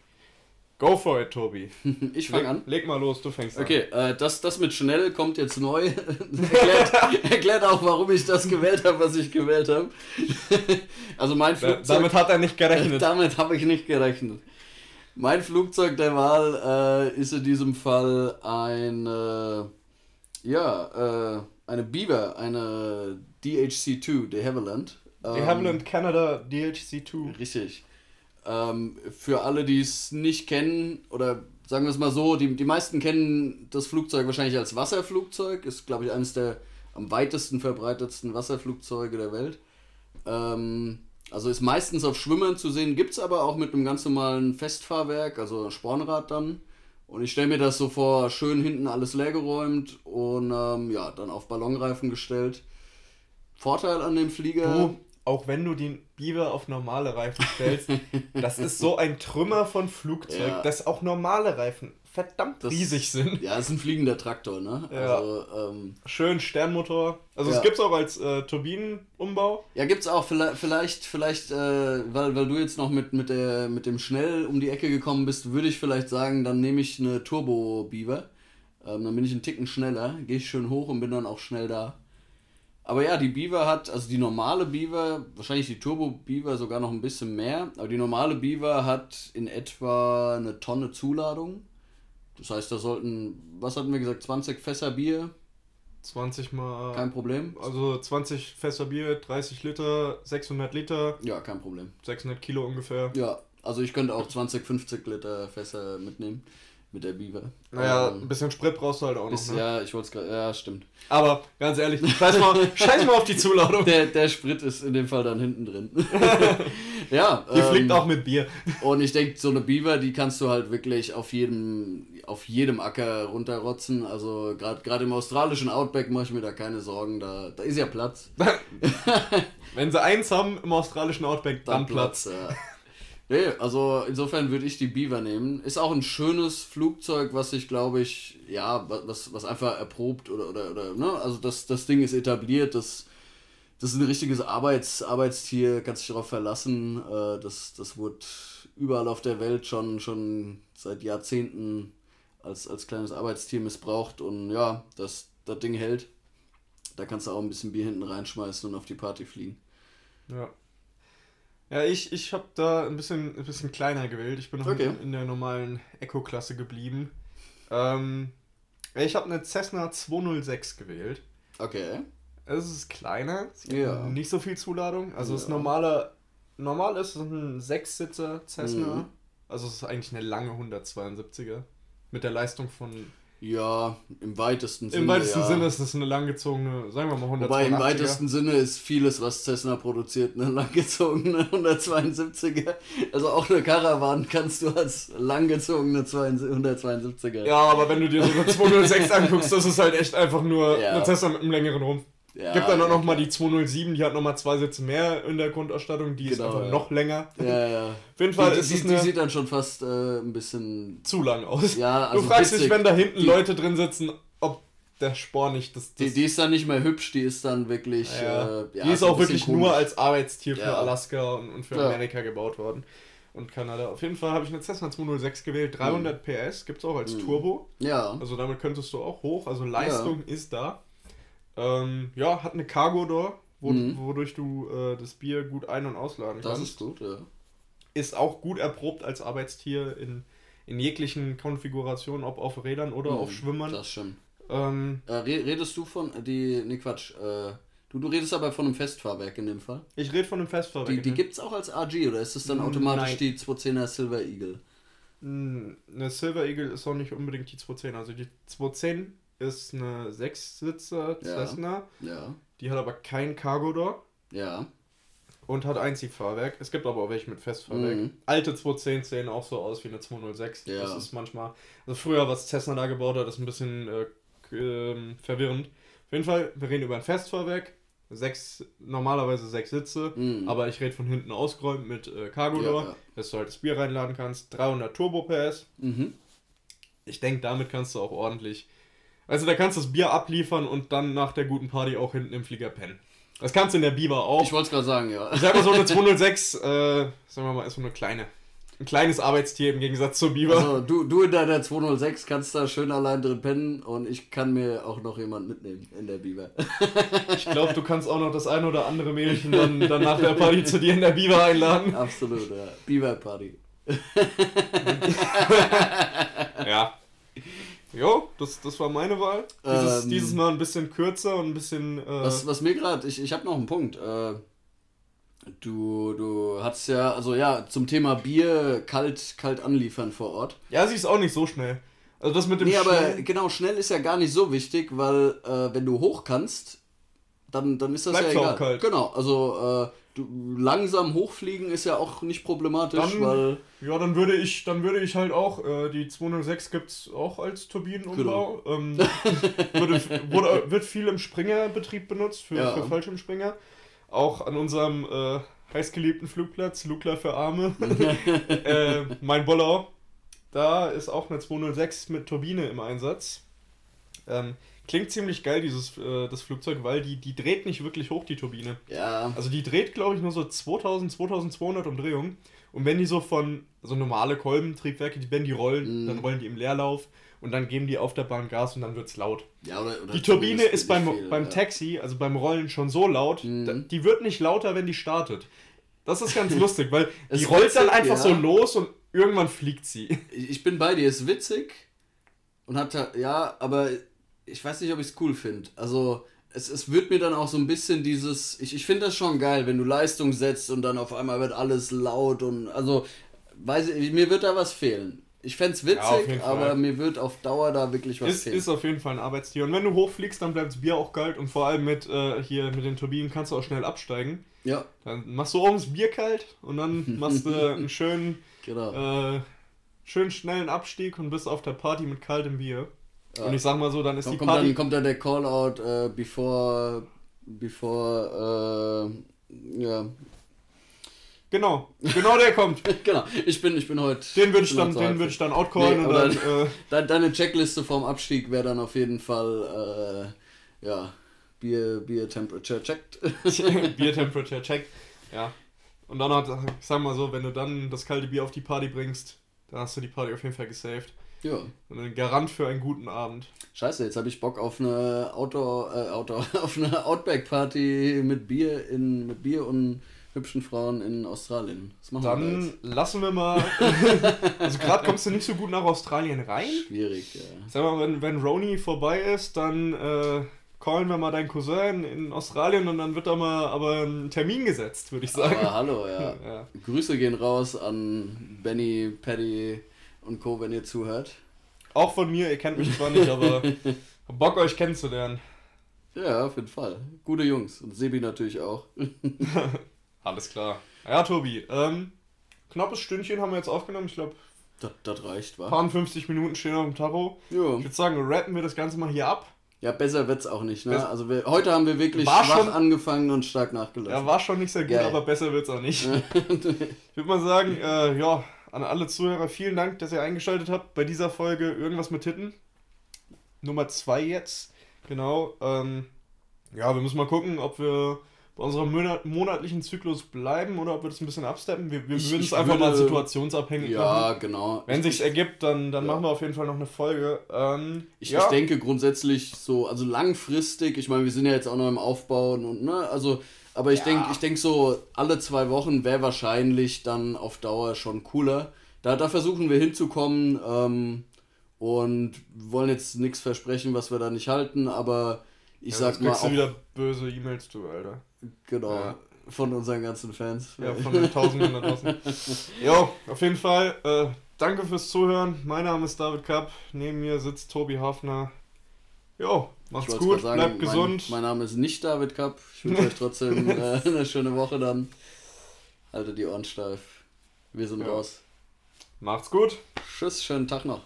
Speaker 1: Go for it, Tobi. *laughs*
Speaker 2: Ich fange an.
Speaker 1: Leg mal los, du fängst
Speaker 2: okay, an. Okay, äh, das, das mit schnell kommt jetzt neu. *laughs* erklärt, *laughs* erklärt auch, warum ich das gewählt habe, was ich gewählt habe. also mein
Speaker 1: Flugzeug. damit hat er nicht gerechnet.
Speaker 2: damit habe ich nicht gerechnet. Mein Flugzeug der Wahl äh, ist in diesem Fall ein, äh, ja, äh, eine Beaver, eine DHC-2, de Havilland.
Speaker 1: De Havilland Canada DHC-2.
Speaker 2: Richtig. Ähm, für alle, die es nicht kennen, oder sagen wir es mal so, die, die meisten kennen das Flugzeug wahrscheinlich als Wasserflugzeug, ist, glaube ich, eines der am weitesten verbreitetsten Wasserflugzeuge der Welt. Ähm, also ist meistens auf Schwimmern zu sehen, gibt es aber auch mit einem ganz normalen Festfahrwerk, also Spornrad dann. Und ich stelle mir das so vor, schön hinten alles leergeräumt und ähm, ja, dann auf Ballonreifen gestellt. Vorteil an dem Flieger.
Speaker 1: Du, auch wenn du den Beaver auf normale Reifen stellst, *laughs* das ist so ein Trümmer von Flugzeug, ja. dass auch normale Reifen verdammt das, riesig sind.
Speaker 2: Ja, es ist ein fliegender Traktor, ne?
Speaker 1: Ja. Also, ähm, Schön Sternmotor. Also ja. es gibt es auch als äh, Turbinenumbau.
Speaker 2: Ja, gibt es auch. Vielleicht, vielleicht, vielleicht äh, weil, weil du jetzt noch mit, mit, der, mit dem Schnell um die Ecke gekommen bist, würde ich vielleicht sagen, dann nehme ich eine Turbo-Beaver. Ähm, dann bin ich einen Ticken schneller, gehe ich schön hoch und bin dann auch schnell da. Aber ja, die Beaver hat, also die normale Beaver, wahrscheinlich die Turbo Beaver sogar noch ein bisschen mehr, aber die normale Beaver hat in etwa eine Tonne Zuladung. Das heißt, da sollten, was hatten wir gesagt, 20 Fässer Bier?
Speaker 1: 20 mal.
Speaker 2: Kein Problem.
Speaker 1: Also 20 Fässer Bier, 30 Liter, 600 Liter.
Speaker 2: Ja, kein Problem.
Speaker 1: 600 Kilo ungefähr.
Speaker 2: Ja, also ich könnte auch 20, 50 Liter Fässer mitnehmen mit der Beaver.
Speaker 1: Naja, ähm, ein bisschen Sprit brauchst du halt auch
Speaker 2: noch. Ne? Ja, ich wollte es gerade. Ja, stimmt.
Speaker 1: Aber ganz ehrlich, scheiß mal, *laughs* scheiß mal auf die Zuladung.
Speaker 2: Der, der Sprit ist in dem Fall dann hinten drin. *laughs* ja.
Speaker 1: Die ähm, fliegt auch mit Bier.
Speaker 2: Und ich denke, so eine Beaver, die kannst du halt wirklich auf jedem, auf jedem Acker runterrotzen. Also gerade im australischen Outback mache ich mir da keine Sorgen. Da, da ist ja Platz. *laughs*
Speaker 1: Wenn sie eins haben im australischen Outback, dann, dann Platz. Platz ja.
Speaker 2: Nee, also insofern würde ich die Beaver nehmen. Ist auch ein schönes Flugzeug, was sich, glaube ich, ja, was, was einfach erprobt oder, oder, oder ne? Also das, das Ding ist etabliert, das, das ist ein richtiges Arbeits, Arbeitstier, kannst dich darauf verlassen. Äh, das, das wurde überall auf der Welt schon, schon seit Jahrzehnten als, als kleines Arbeitstier missbraucht und ja, das, das Ding hält. Da kannst du auch ein bisschen Bier hinten reinschmeißen und auf die Party fliegen.
Speaker 1: Ja. Ja, ich, ich habe da ein bisschen, ein bisschen kleiner gewählt. Ich bin noch okay. in, in, der normalen Eco-Klasse geblieben. Ähm, ich habe eine Cessna 206 gewählt.
Speaker 2: Okay.
Speaker 1: Es ist kleiner, ja. nicht so viel Zuladung. Also ja. das normale, normal ist es ein Sechssitzer Cessna. Mhm. Also es ist eigentlich eine lange 172er mit der Leistung von
Speaker 2: ja, im weitesten
Speaker 1: Sinne. Im weitesten ja. Sinne ist das eine langgezogene, sagen wir mal 182 Wobei
Speaker 2: im weitesten Sinne ist vieles, was Cessna produziert, eine langgezogene *laughs* 172er. Also auch eine Caravan kannst du als langgezogene 172er.
Speaker 1: Ja, aber wenn du dir so eine *laughs* 206 anguckst, das ist halt echt einfach nur ja. eine Cessna mit einem längeren Rumpf. Ja, Gibt dann auch noch mal die 207, die hat noch mal zwei Sitze mehr in der Grundausstattung, die genau, ist einfach ja. noch länger.
Speaker 2: Ja, ja.
Speaker 1: Auf jeden Fall
Speaker 2: die,
Speaker 1: ist
Speaker 2: die, es eine... die sieht dann schon fast äh, ein bisschen
Speaker 1: zu lang aus.
Speaker 2: Ja, also
Speaker 1: du fragst witzig. dich, wenn da hinten die, Leute drin sitzen, ob der Spor nicht das, das
Speaker 2: die, die ist dann nicht mehr hübsch, die ist dann wirklich
Speaker 1: ja, äh, die ist auch wirklich komisch. nur als Arbeitstier für Alaska und, und für Amerika gebaut worden und Kanada. Auf jeden Fall habe ich eine Cessna 206 gewählt, 300 mhm. PS, gibt es auch als mhm. Turbo.
Speaker 2: Ja.
Speaker 1: Also damit könntest du auch hoch, also Leistung ist da. Ähm, ja, hat eine Cargo Door, wo, mhm. wodurch du äh, das Bier gut ein- und ausladen
Speaker 2: das kannst. Das ist gut, ja.
Speaker 1: Ist auch gut erprobt als Arbeitstier in, in jeglichen Konfigurationen, ob auf Rädern oder mhm, auf Schwimmern.
Speaker 2: Das schon.
Speaker 1: Ähm,
Speaker 2: äh, redest du von die. Ne, Quatsch. Äh, du, du redest aber von einem Festfahrwerk in dem Fall.
Speaker 1: Ich rede von einem Festfahrwerk.
Speaker 2: Die, die gibt es auch als AG oder ist es dann automatisch Nein. die 210er Silver Eagle?
Speaker 1: Eine Silver Eagle ist auch nicht unbedingt die 210. Also die 210 ist eine Sechssitzer Cessna.
Speaker 2: Ja.
Speaker 1: Die hat aber kein Cargo Door.
Speaker 2: Ja.
Speaker 1: Und hat Einziehfahrwerk. Es gibt aber auch welche mit Festfahrwerk. Mhm. Alte 210 sehen auch so aus wie eine 206. Ja. Das ist manchmal. Also früher, was Cessna da gebaut hat, ist ein bisschen äh, äh, verwirrend. Auf jeden Fall, wir reden über ein Festfahrwerk. Sechs, normalerweise sechs Sitze, mhm. aber ich rede von hinten ausgeräumt mit äh, Cargo Door, ja, ja. dass du halt das Bier reinladen kannst. 300 Turbo PS.
Speaker 2: Mhm.
Speaker 1: Ich denke, damit kannst du auch ordentlich also da kannst du das Bier abliefern und dann nach der guten Party auch hinten im Flieger pennen. Das kannst du in der Biber auch.
Speaker 2: Ich wollte es gerade sagen, ja.
Speaker 1: Ich sag mal so eine 206, äh, sagen wir mal, ist so eine kleine. Ein kleines Arbeitstier im Gegensatz zur Biber.
Speaker 2: Also du, du in deiner 206 kannst da schön allein drin pennen und ich kann mir auch noch jemand mitnehmen in der Biber. *laughs*
Speaker 1: Ich glaube, du kannst auch noch das ein oder andere Mädchen dann, dann nach der Party zu dir in der Biber einladen.
Speaker 2: Absolut, ja. Biber-Party.
Speaker 1: ja. Jo, das, das war meine Wahl. Dieses, ähm, dieses Mal ein bisschen kürzer und ein bisschen. Äh
Speaker 2: was, was mir gerade, ich, ich habe noch einen Punkt. Äh, du, du hast ja, also ja, zum Thema Bier kalt, kalt anliefern vor Ort.
Speaker 1: Ja, sie ist auch nicht so schnell. Also das mit dem
Speaker 2: Nee, aber genau, schnell ist ja gar nicht so wichtig, weil äh, wenn du hoch kannst, dann, dann ist das
Speaker 1: Bleibt's
Speaker 2: ja egal.
Speaker 1: Auch kalt.
Speaker 2: Genau, also äh, du, langsam hochfliegen ist ja auch nicht problematisch,
Speaker 1: dann,
Speaker 2: weil.
Speaker 1: Ja, dann würde ich, dann würde ich halt auch, äh, die 206 gibt es auch als Turbinenumbau. Genau. Ähm, *laughs* würde, wurde, wird viel im Springerbetrieb benutzt, für, ja. für Fallschirmspringer. Auch an unserem äh, heißgeliebten Flugplatz, Lukla für Arme, *laughs* äh, mein Bollau. Da ist auch eine 206 mit Turbine im Einsatz. Ähm, Klingt ziemlich geil, dieses äh, das Flugzeug, weil die, die dreht nicht wirklich hoch, die Turbine.
Speaker 2: Ja.
Speaker 1: Also die dreht, glaube ich, nur so 2000, 2200 Umdrehungen. Und wenn die so von, so normale Kolbentriebwerke, die, wenn die rollen, mm. dann rollen die im Leerlauf und dann geben die auf der Bahn Gas und dann wird es laut.
Speaker 2: Ja, oder, oder
Speaker 1: die Turbine ist beim, viel, beim ja. Taxi, also beim Rollen, schon so laut, mm. die wird nicht lauter, wenn die startet. Das ist ganz *laughs* lustig, weil die rollt witzig, dann einfach ja. so los und irgendwann fliegt sie.
Speaker 2: Ich bin bei dir, ist witzig und hat ja, aber ich weiß nicht, ob ich es cool finde. Also, es, es wird mir dann auch so ein bisschen dieses. Ich, ich finde das schon geil, wenn du Leistung setzt und dann auf einmal wird alles laut und. Also, weiß ich, mir wird da was fehlen. Ich fände es witzig, ja, aber mir wird auf Dauer da wirklich was
Speaker 1: ist,
Speaker 2: fehlen.
Speaker 1: Ist auf jeden Fall ein Arbeitstier. Und wenn du hochfliegst, dann bleibt das Bier auch kalt und vor allem mit äh, hier mit den Turbinen kannst du auch schnell absteigen.
Speaker 2: Ja.
Speaker 1: Dann machst du oben das Bier kalt und dann *laughs* machst du einen schönen,
Speaker 2: genau.
Speaker 1: äh, schönen schnellen Abstieg und bist auf der Party mit kaltem Bier. Ja. Und ich sag mal so, dann ist
Speaker 2: kommt,
Speaker 1: die
Speaker 2: Party... Dann, kommt dann der Callout, äh, bevor... Bevor... Äh, ja...
Speaker 1: Genau, genau der kommt. *laughs*
Speaker 2: genau, ich bin, ich bin heute.
Speaker 1: Den würde ich, dann, den würd ich dann outcallen nee, und dann.
Speaker 2: Äh, *laughs* deine Checkliste vorm Abstieg wäre dann auf jeden Fall, äh, ja, Bier, Bier Temperature checked. *laughs*
Speaker 1: Bier Temperature checked. Ja. Und dann hat, ich sag mal so, wenn du dann das kalte Bier auf die Party bringst, dann hast du die Party auf jeden Fall gesaved.
Speaker 2: Ja.
Speaker 1: Und ein Garant für einen guten Abend.
Speaker 2: Scheiße, jetzt habe ich Bock auf eine Outdoor, äh, Outdoor, *laughs* auf eine Outback-Party mit Bier in, mit Bier und hübschen Frauen in Australien.
Speaker 1: Was machen Dann wir da lassen wir mal. *laughs* also gerade kommst du nicht so gut nach Australien rein.
Speaker 2: Schwierig, ja.
Speaker 1: Sag mal, wenn, wenn Roni vorbei ist, dann äh, callen wir mal deinen Cousin in Australien und dann wird da mal aber ein Termin gesetzt, würde ich sagen.
Speaker 2: Aber hallo, ja. *laughs* ja. Grüße gehen raus an Benny, Paddy und Co., wenn ihr zuhört.
Speaker 1: Auch von mir, ihr kennt mich zwar nicht, aber *laughs* Bock euch kennenzulernen.
Speaker 2: Ja, auf jeden Fall. Gute Jungs. Und Sebi natürlich auch. *laughs*
Speaker 1: Alles klar. Ja, Tobi, ähm, knappes Stündchen haben wir jetzt aufgenommen. Ich glaube,
Speaker 2: das, das reicht, wa?
Speaker 1: Paar 50 Minuten stehen auf dem Tacho. Jo. Ich würde sagen, rappen wir das Ganze mal hier ab.
Speaker 2: Ja, besser wird's auch nicht, ne? Also wir, heute haben wir wirklich war schwach schon, angefangen und stark nachgelassen.
Speaker 1: Ja, war schon nicht sehr gut, Geil. aber besser wird's auch nicht. *laughs* ich würde mal sagen, äh, ja, an alle Zuhörer, vielen Dank, dass ihr eingeschaltet habt bei dieser Folge Irgendwas mit Titten. Nummer 2 jetzt. Genau. Ähm, ja, wir müssen mal gucken, ob wir bei unserem monatlichen Zyklus bleiben oder ob wir das ein bisschen absteppen. Wir, wir würden es einfach würde, mal situationsabhängig
Speaker 2: ja, machen. Ja, genau.
Speaker 1: Wenn sich ergibt, dann, dann ja. machen wir auf jeden Fall noch eine Folge. Ähm,
Speaker 2: ich, ja. ich denke grundsätzlich so, also langfristig, ich meine, wir sind ja jetzt auch noch im Aufbauen und ne, also, aber ich ja. denke, ich denke so, alle zwei Wochen wäre wahrscheinlich dann auf Dauer schon cooler. Da, da versuchen wir hinzukommen ähm, und wollen jetzt nichts versprechen, was wir da nicht halten, aber ich ja, sag mal.
Speaker 1: Auch, du wieder böse E-Mails zu, Alter.
Speaker 2: Genau. Ja. Von unseren ganzen Fans.
Speaker 1: Ja, von den Tausenden da draußen. *laughs* jo, auf jeden Fall. Äh, danke fürs Zuhören. Mein Name ist David Kapp. Neben mir sitzt Tobi Hafner. Jo, macht's gut, sagen, bleibt gesund.
Speaker 2: Mein, mein, Name ist nicht David Kapp. Ich wünsche euch trotzdem *laughs* äh, eine schöne Woche dann. Haltet die Ohren steif. Wir sind ja. raus.
Speaker 1: Macht's gut.
Speaker 2: Tschüss, schönen Tag noch.